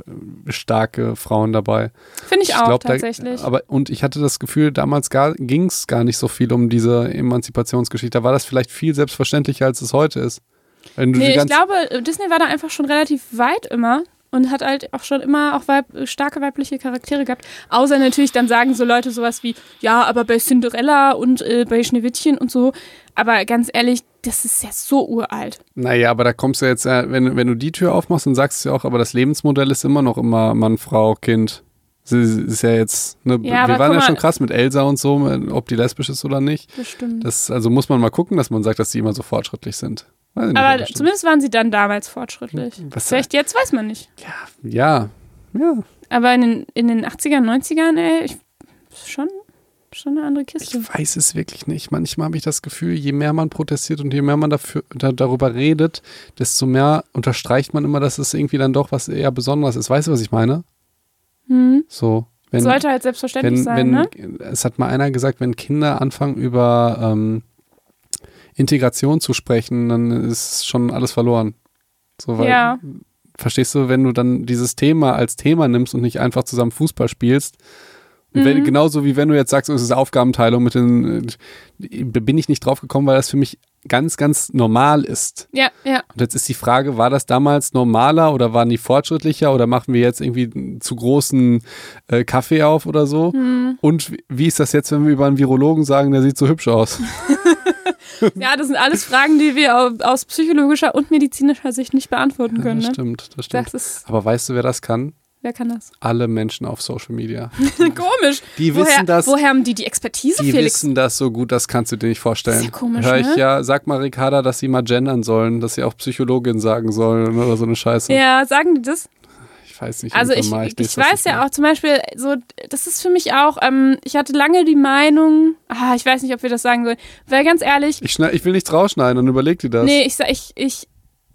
starke Frauen dabei. Finde ich, auch glaub, da- tatsächlich. aber, und ich hatte das Gefühl, damals ging es gar nicht so viel um diese Emanzipationsgeschichte. Da war das vielleicht viel selbstverständlicher, als es heute ist. Nee, ich glaube, Disney war da einfach schon relativ weit immer. Und hat halt auch schon immer auch weib starke weibliche Charaktere gehabt. Außer natürlich dann sagen so Leute sowas wie, ja, aber bei Cinderella und äh, bei Schneewittchen und so. Aber ganz ehrlich, das ist ja so uralt. Naja, aber da kommst du jetzt, äh, wenn, wenn du die Tür aufmachst, dann sagst du ja auch, aber das Lebensmodell ist immer noch immer Mann, Frau, Kind. Sie ist ja jetzt, ne, Ja, wir waren ja schon krass mit Elsa und so, ob die lesbisch ist oder nicht. Das stimmt. Das, also muss man mal gucken, dass man sagt, dass die immer so fortschrittlich sind. Weiß ich nicht, aber zumindest waren sie dann damals fortschrittlich. Was- Vielleicht jetzt weiß man nicht. Ja, ja. Aber in den, in den 80ern, 90ern, ey, ich, schon, schon eine andere Kiste. Ich weiß es wirklich nicht. Manchmal habe ich das Gefühl, je mehr man protestiert und je mehr man dafür, da, darüber redet, desto mehr unterstreicht man immer, dass es irgendwie dann doch was eher Besonderes ist. Weißt du, was ich meine? Hm. So, wenn, Sollte halt selbstverständlich wenn, sein, wenn, ne? es hat mal einer gesagt, wenn Kinder anfangen über ähm, Integration zu sprechen, dann ist schon alles verloren. So, weil, Ja. Verstehst du, wenn du dann dieses Thema als Thema nimmst und nicht einfach zusammen Fußball spielst? Und wenn, Mhm. genauso wie wenn du jetzt sagst, es ist Aufgabenteilung mit den, äh, bin ich nicht drauf gekommen, weil das für mich ganz, ganz normal ist. Ja, ja. Und jetzt ist die Frage, war das damals normaler oder waren die fortschrittlicher oder machen wir jetzt irgendwie zu großen äh, Kaffee auf oder so? Hm. Und wie- wie ist das jetzt, wenn wir über einen Virologen sagen, der sieht so hübsch aus? Ja, das sind alles Fragen, die wir au- aus psychologischer und medizinischer Sicht nicht beantworten können. das Ne? stimmt, das stimmt. Das Aber weißt du, wer das kann? wer kann das? Alle Menschen auf Social Media. Komisch. Die woher, wissen das. Woher haben die die Expertise, Die Felix? wissen das so gut, das kannst du dir nicht vorstellen. Das ist ja komisch, Hör ich ne? ja, sag mal Ricarda, dass sie mal gendern sollen, dass sie auch Psychologin sagen sollen oder so eine Scheiße. Ja, sagen die das? Ich weiß nicht. Also ich, ich, das weiß ja auch zum Beispiel, so, das ist für mich auch, ähm, ich hatte lange die Meinung, ah, ich weiß nicht, ob wir das sagen sollen, weil ganz ehrlich, Ich, ich will nichts rausschneiden, dann überleg dir das. nee, ich, ich, ich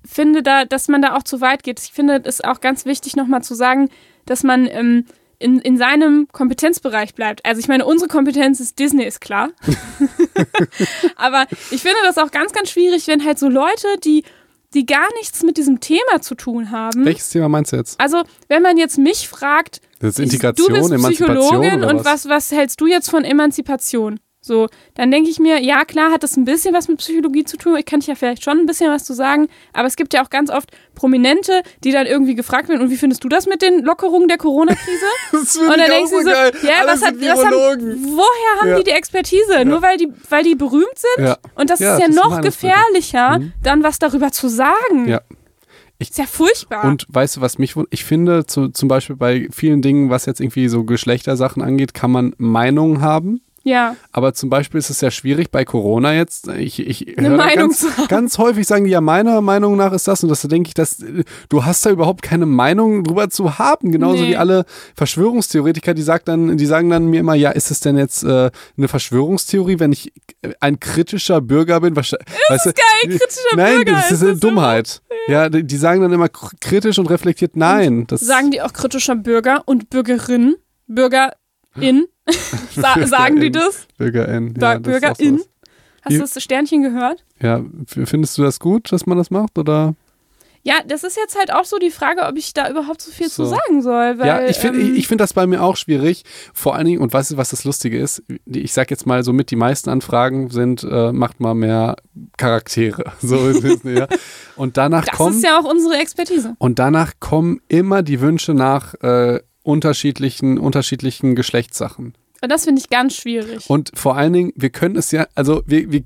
finde da, dass man da auch zu weit geht. Ich finde es auch ganz wichtig, nochmal zu sagen, dass man ähm, in, in seinem Kompetenzbereich bleibt. Also ich meine, unsere Kompetenz ist Disney, ist klar. Aber ich finde das auch ganz, ganz schwierig, wenn halt so Leute, die, die gar nichts mit diesem Thema zu tun haben. Welches Thema meinst du jetzt? Also, wenn man jetzt mich fragt, Das ist du Integration, bist Emanzipation Psychologin oder und was, was hältst du jetzt von Emanzipation? So, dann denke ich mir, ja klar hat das ein bisschen was mit Psychologie zu tun. Ich kann dich ja vielleicht schon ein bisschen was zu sagen, aber es gibt ja auch ganz oft Prominente, die dann irgendwie gefragt werden, und wie findest du das mit den Lockerungen der Corona-Krise? Das Und dann denkst du so, ja, was hat, was haben, woher haben Ja. die die Expertise? Nur weil die, weil die berühmt sind? Ja. Und das Ja, ist ja das ist noch gefährlicher, Mhm. dann was darüber zu sagen. Ja. Ist ja furchtbar. Und weißt du, was mich wundert? Ich finde, zu, zum Beispiel bei vielen Dingen, was jetzt irgendwie so Geschlechtersachen angeht, kann man Meinungen haben. Ja, Aber zum Beispiel ist es ja schwierig bei Corona jetzt. Ich, ich Eine Meinung ganz, zu haben. ganz häufig sagen die ja, meiner Meinung nach ist das und das da denke ich, dass du hast da überhaupt keine Meinung drüber zu haben. Genauso Nee. wie alle Verschwörungstheoretiker, die sagt dann, die sagen dann mir immer, ja, ist es denn jetzt äh, eine Verschwörungstheorie, wenn ich ein kritischer Bürger bin? Was, weißt du, geil, kritischer Nein, Bürger, das ist ist eine? Dummheit. Ja, die, die sagen dann immer kritisch und reflektiert, nein. Das Sagen die auch kritischer Bürger und Bürgerin? Bürgerin? Sa sagen die das? BürgerIn. Bür- Ja, das Bürgerin? Hast du das Sternchen gehört? Ja, findest du das gut, dass man das macht? Oder? Ja, das ist jetzt halt auch so die Frage, ob ich da überhaupt so viel So. zu sagen soll. Weil, ja, ich finde ähm, ich find das bei mir auch schwierig. Vor allen Dingen, und weißt du, was das Lustige ist? Ich sag jetzt mal so mit, die meisten Anfragen sind, äh, macht mal mehr Charaktere. So ja. Und danach das kommen, ist ja auch unsere Expertise. und danach kommen immer die Wünsche nach äh, unterschiedlichen, unterschiedlichen Geschlechtssachen. Und das finde ich ganz schwierig. Und vor allen Dingen, wir können es ja, also wir, wir,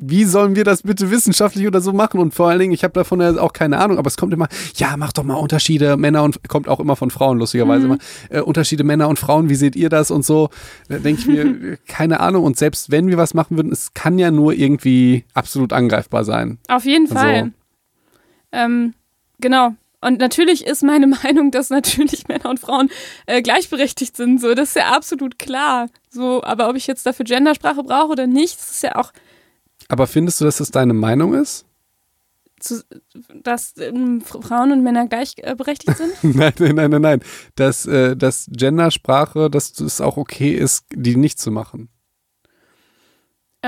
wie sollen wir das bitte wissenschaftlich oder so machen? Und vor allen Dingen, ich habe davon ja auch keine Ahnung, aber es kommt immer, ja, mach doch mal Unterschiede, Männer und, kommt auch immer von Frauen, lustigerweise Mhm. immer, äh, Unterschiede Männer und Frauen, wie seht ihr das und so? Da denke ich mir, keine Ahnung. Und selbst wenn wir was machen würden, es kann ja nur irgendwie absolut angreifbar sein. Auf jeden Also- Fall. Ähm, genau. Und natürlich ist meine Meinung, dass natürlich Männer und Frauen äh, gleichberechtigt sind. So, das ist ja absolut klar. So, aber ob ich jetzt dafür Gendersprache brauche oder nicht, das ist ja auch, Aber findest du, dass das deine Meinung ist? zu, dass ähm, Frauen und Männer gleichberechtigt sind. nein, nein, nein, nein, nein. Dass, äh, dass Gendersprache, dass es auch okay ist, die nicht zu machen.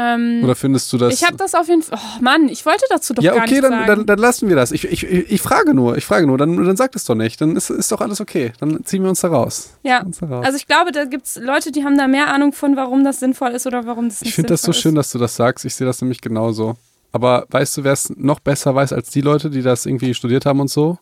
Ähm, Oder findest du das? ich habe das auf jeden Fall. Oh Mann, ich wollte dazu doch ja, gar okay, nichts dann, sagen. dann, dann lassen wir das. Ich, ich, ich frage nur, ich frage nur, dann, dann sag es doch nicht. Dann ist, ist doch alles okay. Dann ziehen wir uns da raus. ja. Da raus. Also ich glaube, da gibt es Leute, die haben da mehr Ahnung von, warum das sinnvoll ist oder warum das nicht ich finde das so schön, dass du das sagst. Ich sehe das nämlich genauso. Aber weißt du, wer es noch besser weiß als die Leute, die das irgendwie studiert haben und so?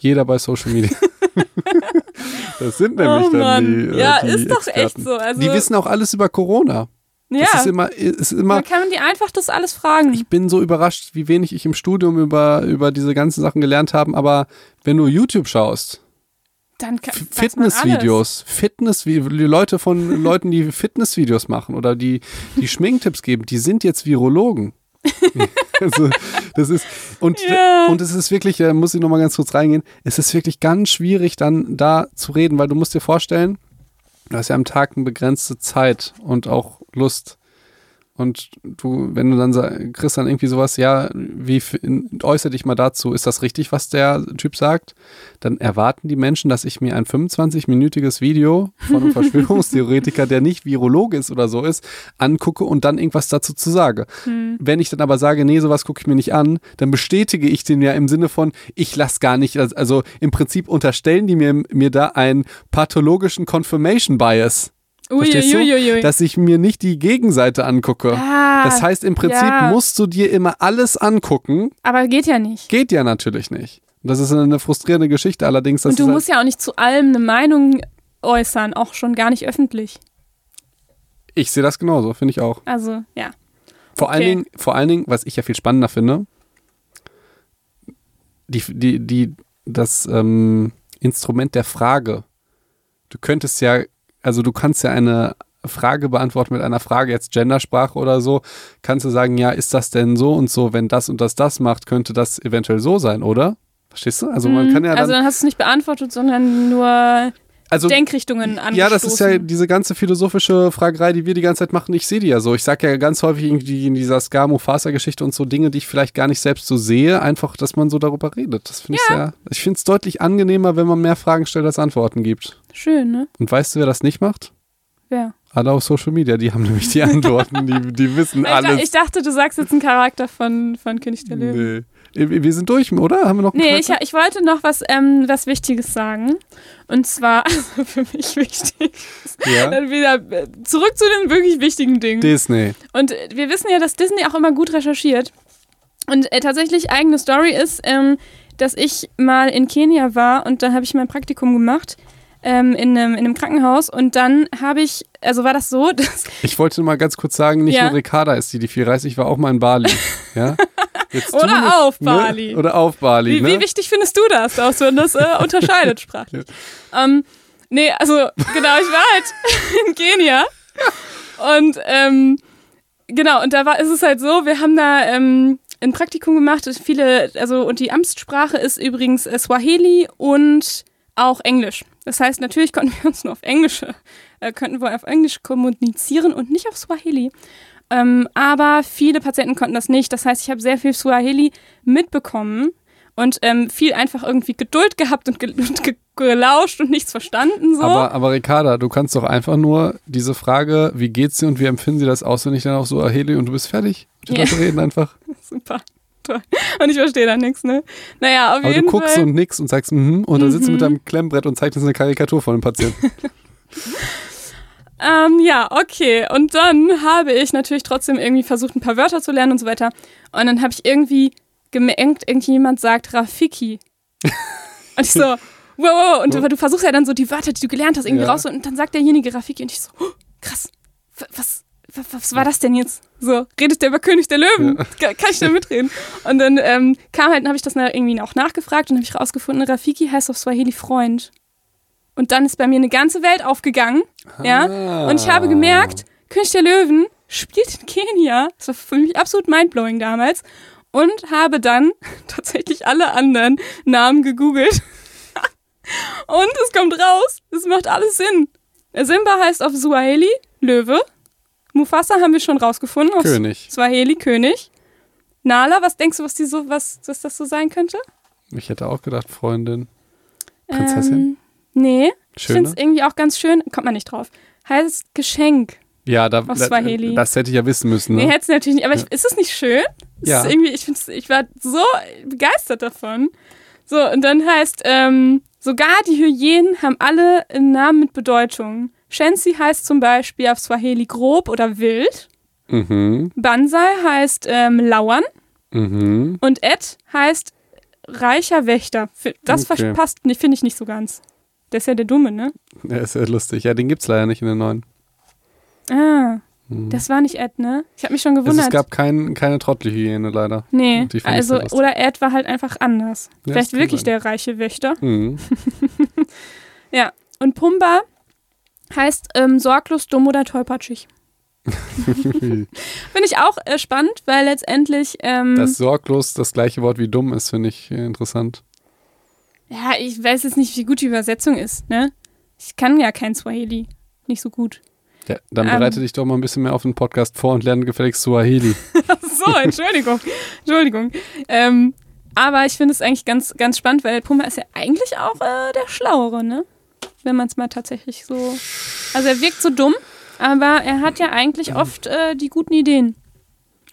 Jeder bei Social Media. das sind nämlich oh dann die. Äh, ja, die ist doch Experten. echt so. Also, Die wissen auch alles über Corona. Ja, Das ist immer, ist immer da kann man die einfach das alles fragen. ich bin so überrascht, wie wenig ich im Studium über, über diese ganzen Sachen gelernt habe. Aber wenn du YouTube schaust, Dann man. Fitnessvideos, Fitnessvideos, die Leute von Leuten, die Fitnessvideos machen oder die, die Schminktipps geben, die sind jetzt Virologen. also, das ist, und, Ja. und es ist wirklich, äh, muss ich nochmal ganz kurz reingehen, es ist wirklich ganz schwierig, dann da zu reden, weil du musst dir vorstellen, du hast ja am Tag eine begrenzte Zeit und auch Lust. Und du, wenn du dann kriegst dann irgendwie sowas, ja, wie äußere dich mal dazu, ist das richtig, was der Typ sagt? Dann erwarten die Menschen, dass ich mir ein 25-minütiges Video von einem Verschwörungstheoretiker, der nicht Virologe ist oder so ist, angucke und dann irgendwas dazu zu sage. Wenn ich dann aber sage, nee, sowas gucke ich mir nicht an, dann bestätige ich den ja im Sinne von, ich lasse gar nicht, also im Prinzip unterstellen die mir, mir da einen pathologischen Confirmation Bias. Verstehst du? Uiuiuiui. Dass ich mir nicht die Gegenseite angucke. Ah, Das heißt, im Prinzip ja. musst du dir immer alles angucken. aber geht ja nicht. Geht ja natürlich nicht. Und Das ist eine frustrierende Geschichte, allerdings. Und du halt- musst ja auch nicht zu allem eine Meinung äußern, auch schon gar nicht öffentlich. ich sehe das genauso, finde ich auch. Also, ja. Vor, allen Okay. Dingen, vor allen Dingen, was ich ja viel spannender finde, die, die, die, das ähm, Instrument der Frage. Du könntest ja, also du kannst ja eine Frage beantworten mit einer Frage, jetzt Gendersprache oder so, kannst du sagen, ja, ist das denn so und so, wenn das und das das macht, könnte das eventuell so sein, oder? Verstehst du? Also man Mhm. kann ja dann, also dann hast du es nicht beantwortet, sondern nur also Denkrichtungen angestoßen. Ja, das ist ja diese ganze philosophische Fragerei, die wir die ganze Zeit machen. Ich sehe die ja so. Ich sage ja ganz häufig irgendwie in dieser Ska-Mufasa-Geschichte und so Dinge, die ich vielleicht gar nicht selbst so sehe, einfach, dass man so darüber redet. Das finde ich sehr. Ich finde es deutlich angenehmer, wenn man mehr Fragen stellt, als Antworten gibt. Schön, ne? Und weißt du, wer das nicht macht? Ja. Alle auf Social Media, die haben nämlich die Antworten, die, die wissen Ich, alles. ich dachte, du sagst jetzt einen Charakter von, von König der Löwen. nee. Wir sind durch, oder? Haben wir noch Nee, ich, ich wollte noch was, ähm, was Wichtiges sagen. Und zwar, also für mich wichtig, ja. dann wieder äh, zurück zu den wirklich wichtigen Dingen. Disney. Und äh, wir wissen ja, dass Disney auch immer gut recherchiert. Und äh, tatsächlich eigene Story ist, ähm, dass ich mal in Kenia war und da habe ich mein Praktikum gemacht ähm, in, einem, in einem Krankenhaus und dann habe ich, also war das so, dass Ich wollte nur mal ganz kurz sagen, nicht Ja. nur Ricarda ist die, die viel reist, ich war auch mal in Bali. Ja? Jetzt Oder auf Bali. Ne? Oder auf Bali. Wie, ne? wie wichtig findest du das, dass man das äh, unterscheidet sprachlich? ähm, nee, also genau, ich war halt in Kenia und ähm, genau, und da war, ist es halt so, wir haben da ähm, ein Praktikum gemacht, und viele, also und die Amtssprache ist übrigens äh, Swahili und auch Englisch. Das heißt, natürlich konnten wir uns nur auf Englisch, äh, könnten wir auf Englisch kommunizieren und nicht auf Swahili. Ähm, aber viele Patienten konnten das nicht. Das heißt, ich habe sehr viel Swahili mitbekommen und ähm, viel einfach irgendwie Geduld gehabt und, ge und ge gelauscht und nichts verstanden. So. Aber, aber Ricarda, du kannst doch einfach nur diese Frage, wie geht's dir und wie empfinden sie das auswendig dann auch so und du bist fertig. Die Ja. Leute reden einfach. Super. Toll. Und ich verstehe da nichts, ne? Naja, auf Aber jeden du guckst Fall. und nix und sagst, mhm, und dann sitzt du mit Mhm. deinem Klemmbrett und zeichnest eine Karikatur von dem Patienten. Ähm, ja, okay. Und dann habe ich natürlich trotzdem irgendwie versucht, ein paar Wörter zu lernen und so weiter. Und dann habe ich irgendwie gemerkt, irgendjemand sagt Rafiki. und ich so, wow, wow. Und du, du versuchst ja dann so die Wörter, die du gelernt hast, irgendwie Ja. raus. Und dann sagt derjenige Rafiki. Und ich so, oh, krass. wa- Was, wa- was war das denn jetzt? So, redet der über König der Löwen? Ka- Kann ich da mitreden? Und dann ähm, kam halt, dann habe ich das irgendwie auch nachgefragt und habe ich rausgefunden, Rafiki heißt auf Swahili Freund. Und dann ist bei mir eine ganze Welt aufgegangen. Ja. Ah. Und ich habe gemerkt, König der Löwen spielt in Kenia. Das war für mich absolut mindblowing damals. Und habe dann tatsächlich alle anderen Namen gegoogelt. Und es kommt raus, es macht alles Sinn. Simba heißt auf Swahili Löwe. Mufasa haben wir schon rausgefunden. Auf König. Swahili König. Nala, was denkst du, was, die so, was, was das so sein könnte? Ich hätte auch gedacht, Freundin. Prinzessin? Ähm, nee. Ich finde es irgendwie auch ganz schön. Kommt man nicht drauf. Heißt Geschenk. Ja, da, auf Swahili. das hätte ich ja wissen müssen. Nee, Ne? hätte es natürlich nicht. Aber ich, ist es nicht schön? Es Ja. Ist irgendwie, ich, ich war so begeistert davon. So, und dann heißt, ähm, sogar die Hyänen haben alle einen Namen mit Bedeutung. Shensi heißt zum Beispiel auf Swahili grob oder wild. Mhm, Bansai heißt ähm, lauern. mhm. Und Ed heißt reicher Wächter. Das Okay. passt, nee, finde ich nicht so ganz. Der ist ja der Dumme, ne? Der ist ja lustig. Ja, den gibt's leider nicht in den neuen. Ah, Hm. das war nicht Ed, ne? Ich habe mich schon es, gewundert. es gab kein, keine Trottelhygiene leider. nee, die also, oder Ed war halt einfach anders. Ja, Vielleicht das wirklich sein. der reiche Wächter. Mhm. Und Pumba heißt ähm, sorglos, dumm oder tollpatschig. Finde ich auch äh, spannend, weil letztendlich, ähm, Dass sorglos das gleiche Wort wie dumm ist, finde ich äh, interessant. Ja, ich weiß jetzt nicht, wie gut die Übersetzung ist, ne? Ich kann ja kein Swahili. Nicht so gut. Ja, dann Ähm. bereite dich doch mal ein bisschen mehr auf den Podcast vor und lerne gefälligst Swahili. Ach so, Entschuldigung. Entschuldigung. Ähm, aber ich finde es eigentlich ganz, ganz spannend, weil Pumba ist ja eigentlich auch äh, der Schlauere, ne? Wenn man es mal tatsächlich so. Also er wirkt so dumm, aber er hat ja eigentlich oft äh, die guten Ideen.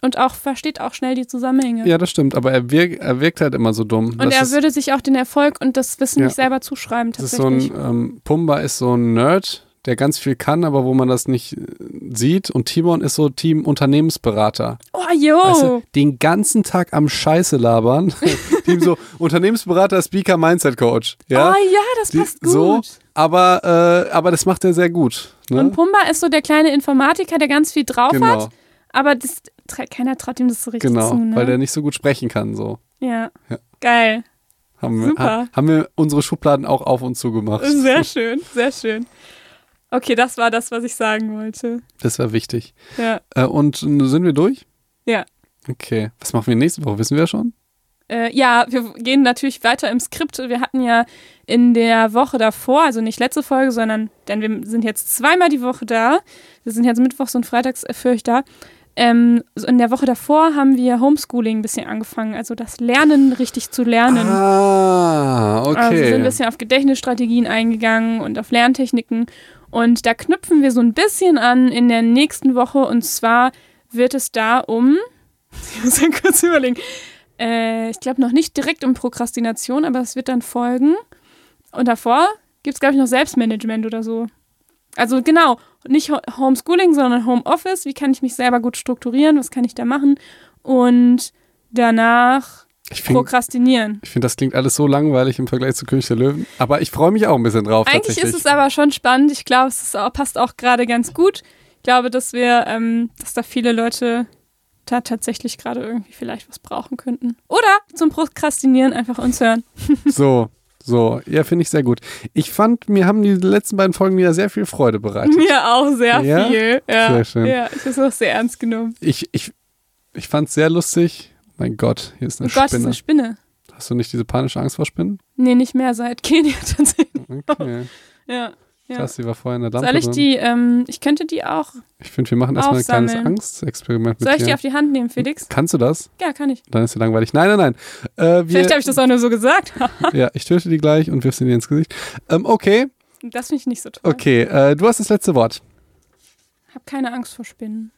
Und auch versteht auch schnell die Zusammenhänge. ja, das stimmt, aber er, wirkt, er wirkt halt immer so dumm. und er würde sich auch den Erfolg und das Wissen Ja. nicht selber zuschreiben, das ist so tatsächlich. ein, ähm, Pumba ist so ein Nerd, der ganz viel kann, aber wo man das nicht äh, sieht. Und Timon ist so Team Unternehmensberater. oh, jo! Weißt du, den ganzen Tag am Scheiße labern. Team so Unternehmensberater, Speaker, Mindset Coach. Ja, Oh ja, das Die- passt gut. so, aber, äh, aber das macht er sehr gut. Ne? Und Pumba ist so der kleine Informatiker, der ganz viel drauf genau, hat, aber das, keiner traut ihm das so richtig genau, zu. Ne? weil der nicht so gut sprechen kann. So ja. Ja. geil. haben wir, Super. ha, haben wir unsere Schubladen auch auf und zu gemacht. Sehr schön, sehr schön. Okay, das war das, was ich sagen wollte. Das war wichtig. Ja. Äh, und sind wir durch? Ja. Okay. Was machen wir nächste Woche? Wissen wir schon? Äh, ja, wir gehen natürlich weiter im Skript. Wir hatten ja in der Woche davor, also nicht letzte Folge, sondern, denn wir sind jetzt zweimal die Woche da. Wir sind jetzt mittwochs und freitags äh, für euch da. Ähm, so in der Woche davor haben wir Homeschooling ein bisschen angefangen, also das Lernen richtig zu lernen. Ah, okay. Also wir sind ein bisschen auf Gedächtnisstrategien eingegangen und auf Lerntechniken. Und da knüpfen wir so ein bisschen an in der nächsten Woche. Und zwar wird es da um, ich muss ja kurz überlegen, äh, ich glaube noch nicht direkt um Prokrastination, aber es wird dann folgen. Und davor gibt es, glaube ich, noch Selbstmanagement oder so. Also genau, nicht Ho- Homeschooling, sondern Homeoffice. Wie kann ich mich selber gut strukturieren? Was kann ich da machen? Und danach ich finde, prokrastinieren. ich find, das klingt alles so langweilig im Vergleich zu König der Löwen. Aber ich freue mich auch ein bisschen drauf. Eigentlich ist es aber schon spannend. Ich glaube, es auch, passt auch gerade ganz gut. Ich glaube, dass wir, ähm, dass da viele Leute da tatsächlich gerade irgendwie vielleicht was brauchen könnten. Oder zum Prokrastinieren einfach uns hören. So, so. Ja, finde ich sehr gut. Ich fand, mir haben die letzten beiden Folgen wieder sehr viel Freude bereitet. Mir auch sehr Ja? viel. Ja, Sehr schön. Ja, ich habe es auch sehr ernst genommen. Ich, ich, ich fand es sehr lustig. Mein Gott, hier ist Oh eine Gott, ist Spinne. eine Spinne. Hast du nicht diese panische Angst vor Spinnen? Nee, nicht mehr seit Kenia tatsächlich. Okay. Ja. Ja. Krass, die war vorher in der Lampe Soll ich die, ähm, ich könnte die auch, Ich finde, wir machen erstmal ein kleines? Angstexperiment mit soll ich die dir. auf die Hand nehmen, Felix? Kannst du das? Ja, kann ich. Dann ist sie langweilig. Nein, nein, nein. Äh, Vielleicht habe ich das auch nur so gesagt. ja, ich töte die gleich und wirf sie dir ins Gesicht. Ähm, okay, Das finde ich nicht so toll. okay. Äh, du hast das letzte Wort. Hab keine Angst vor Spinnen.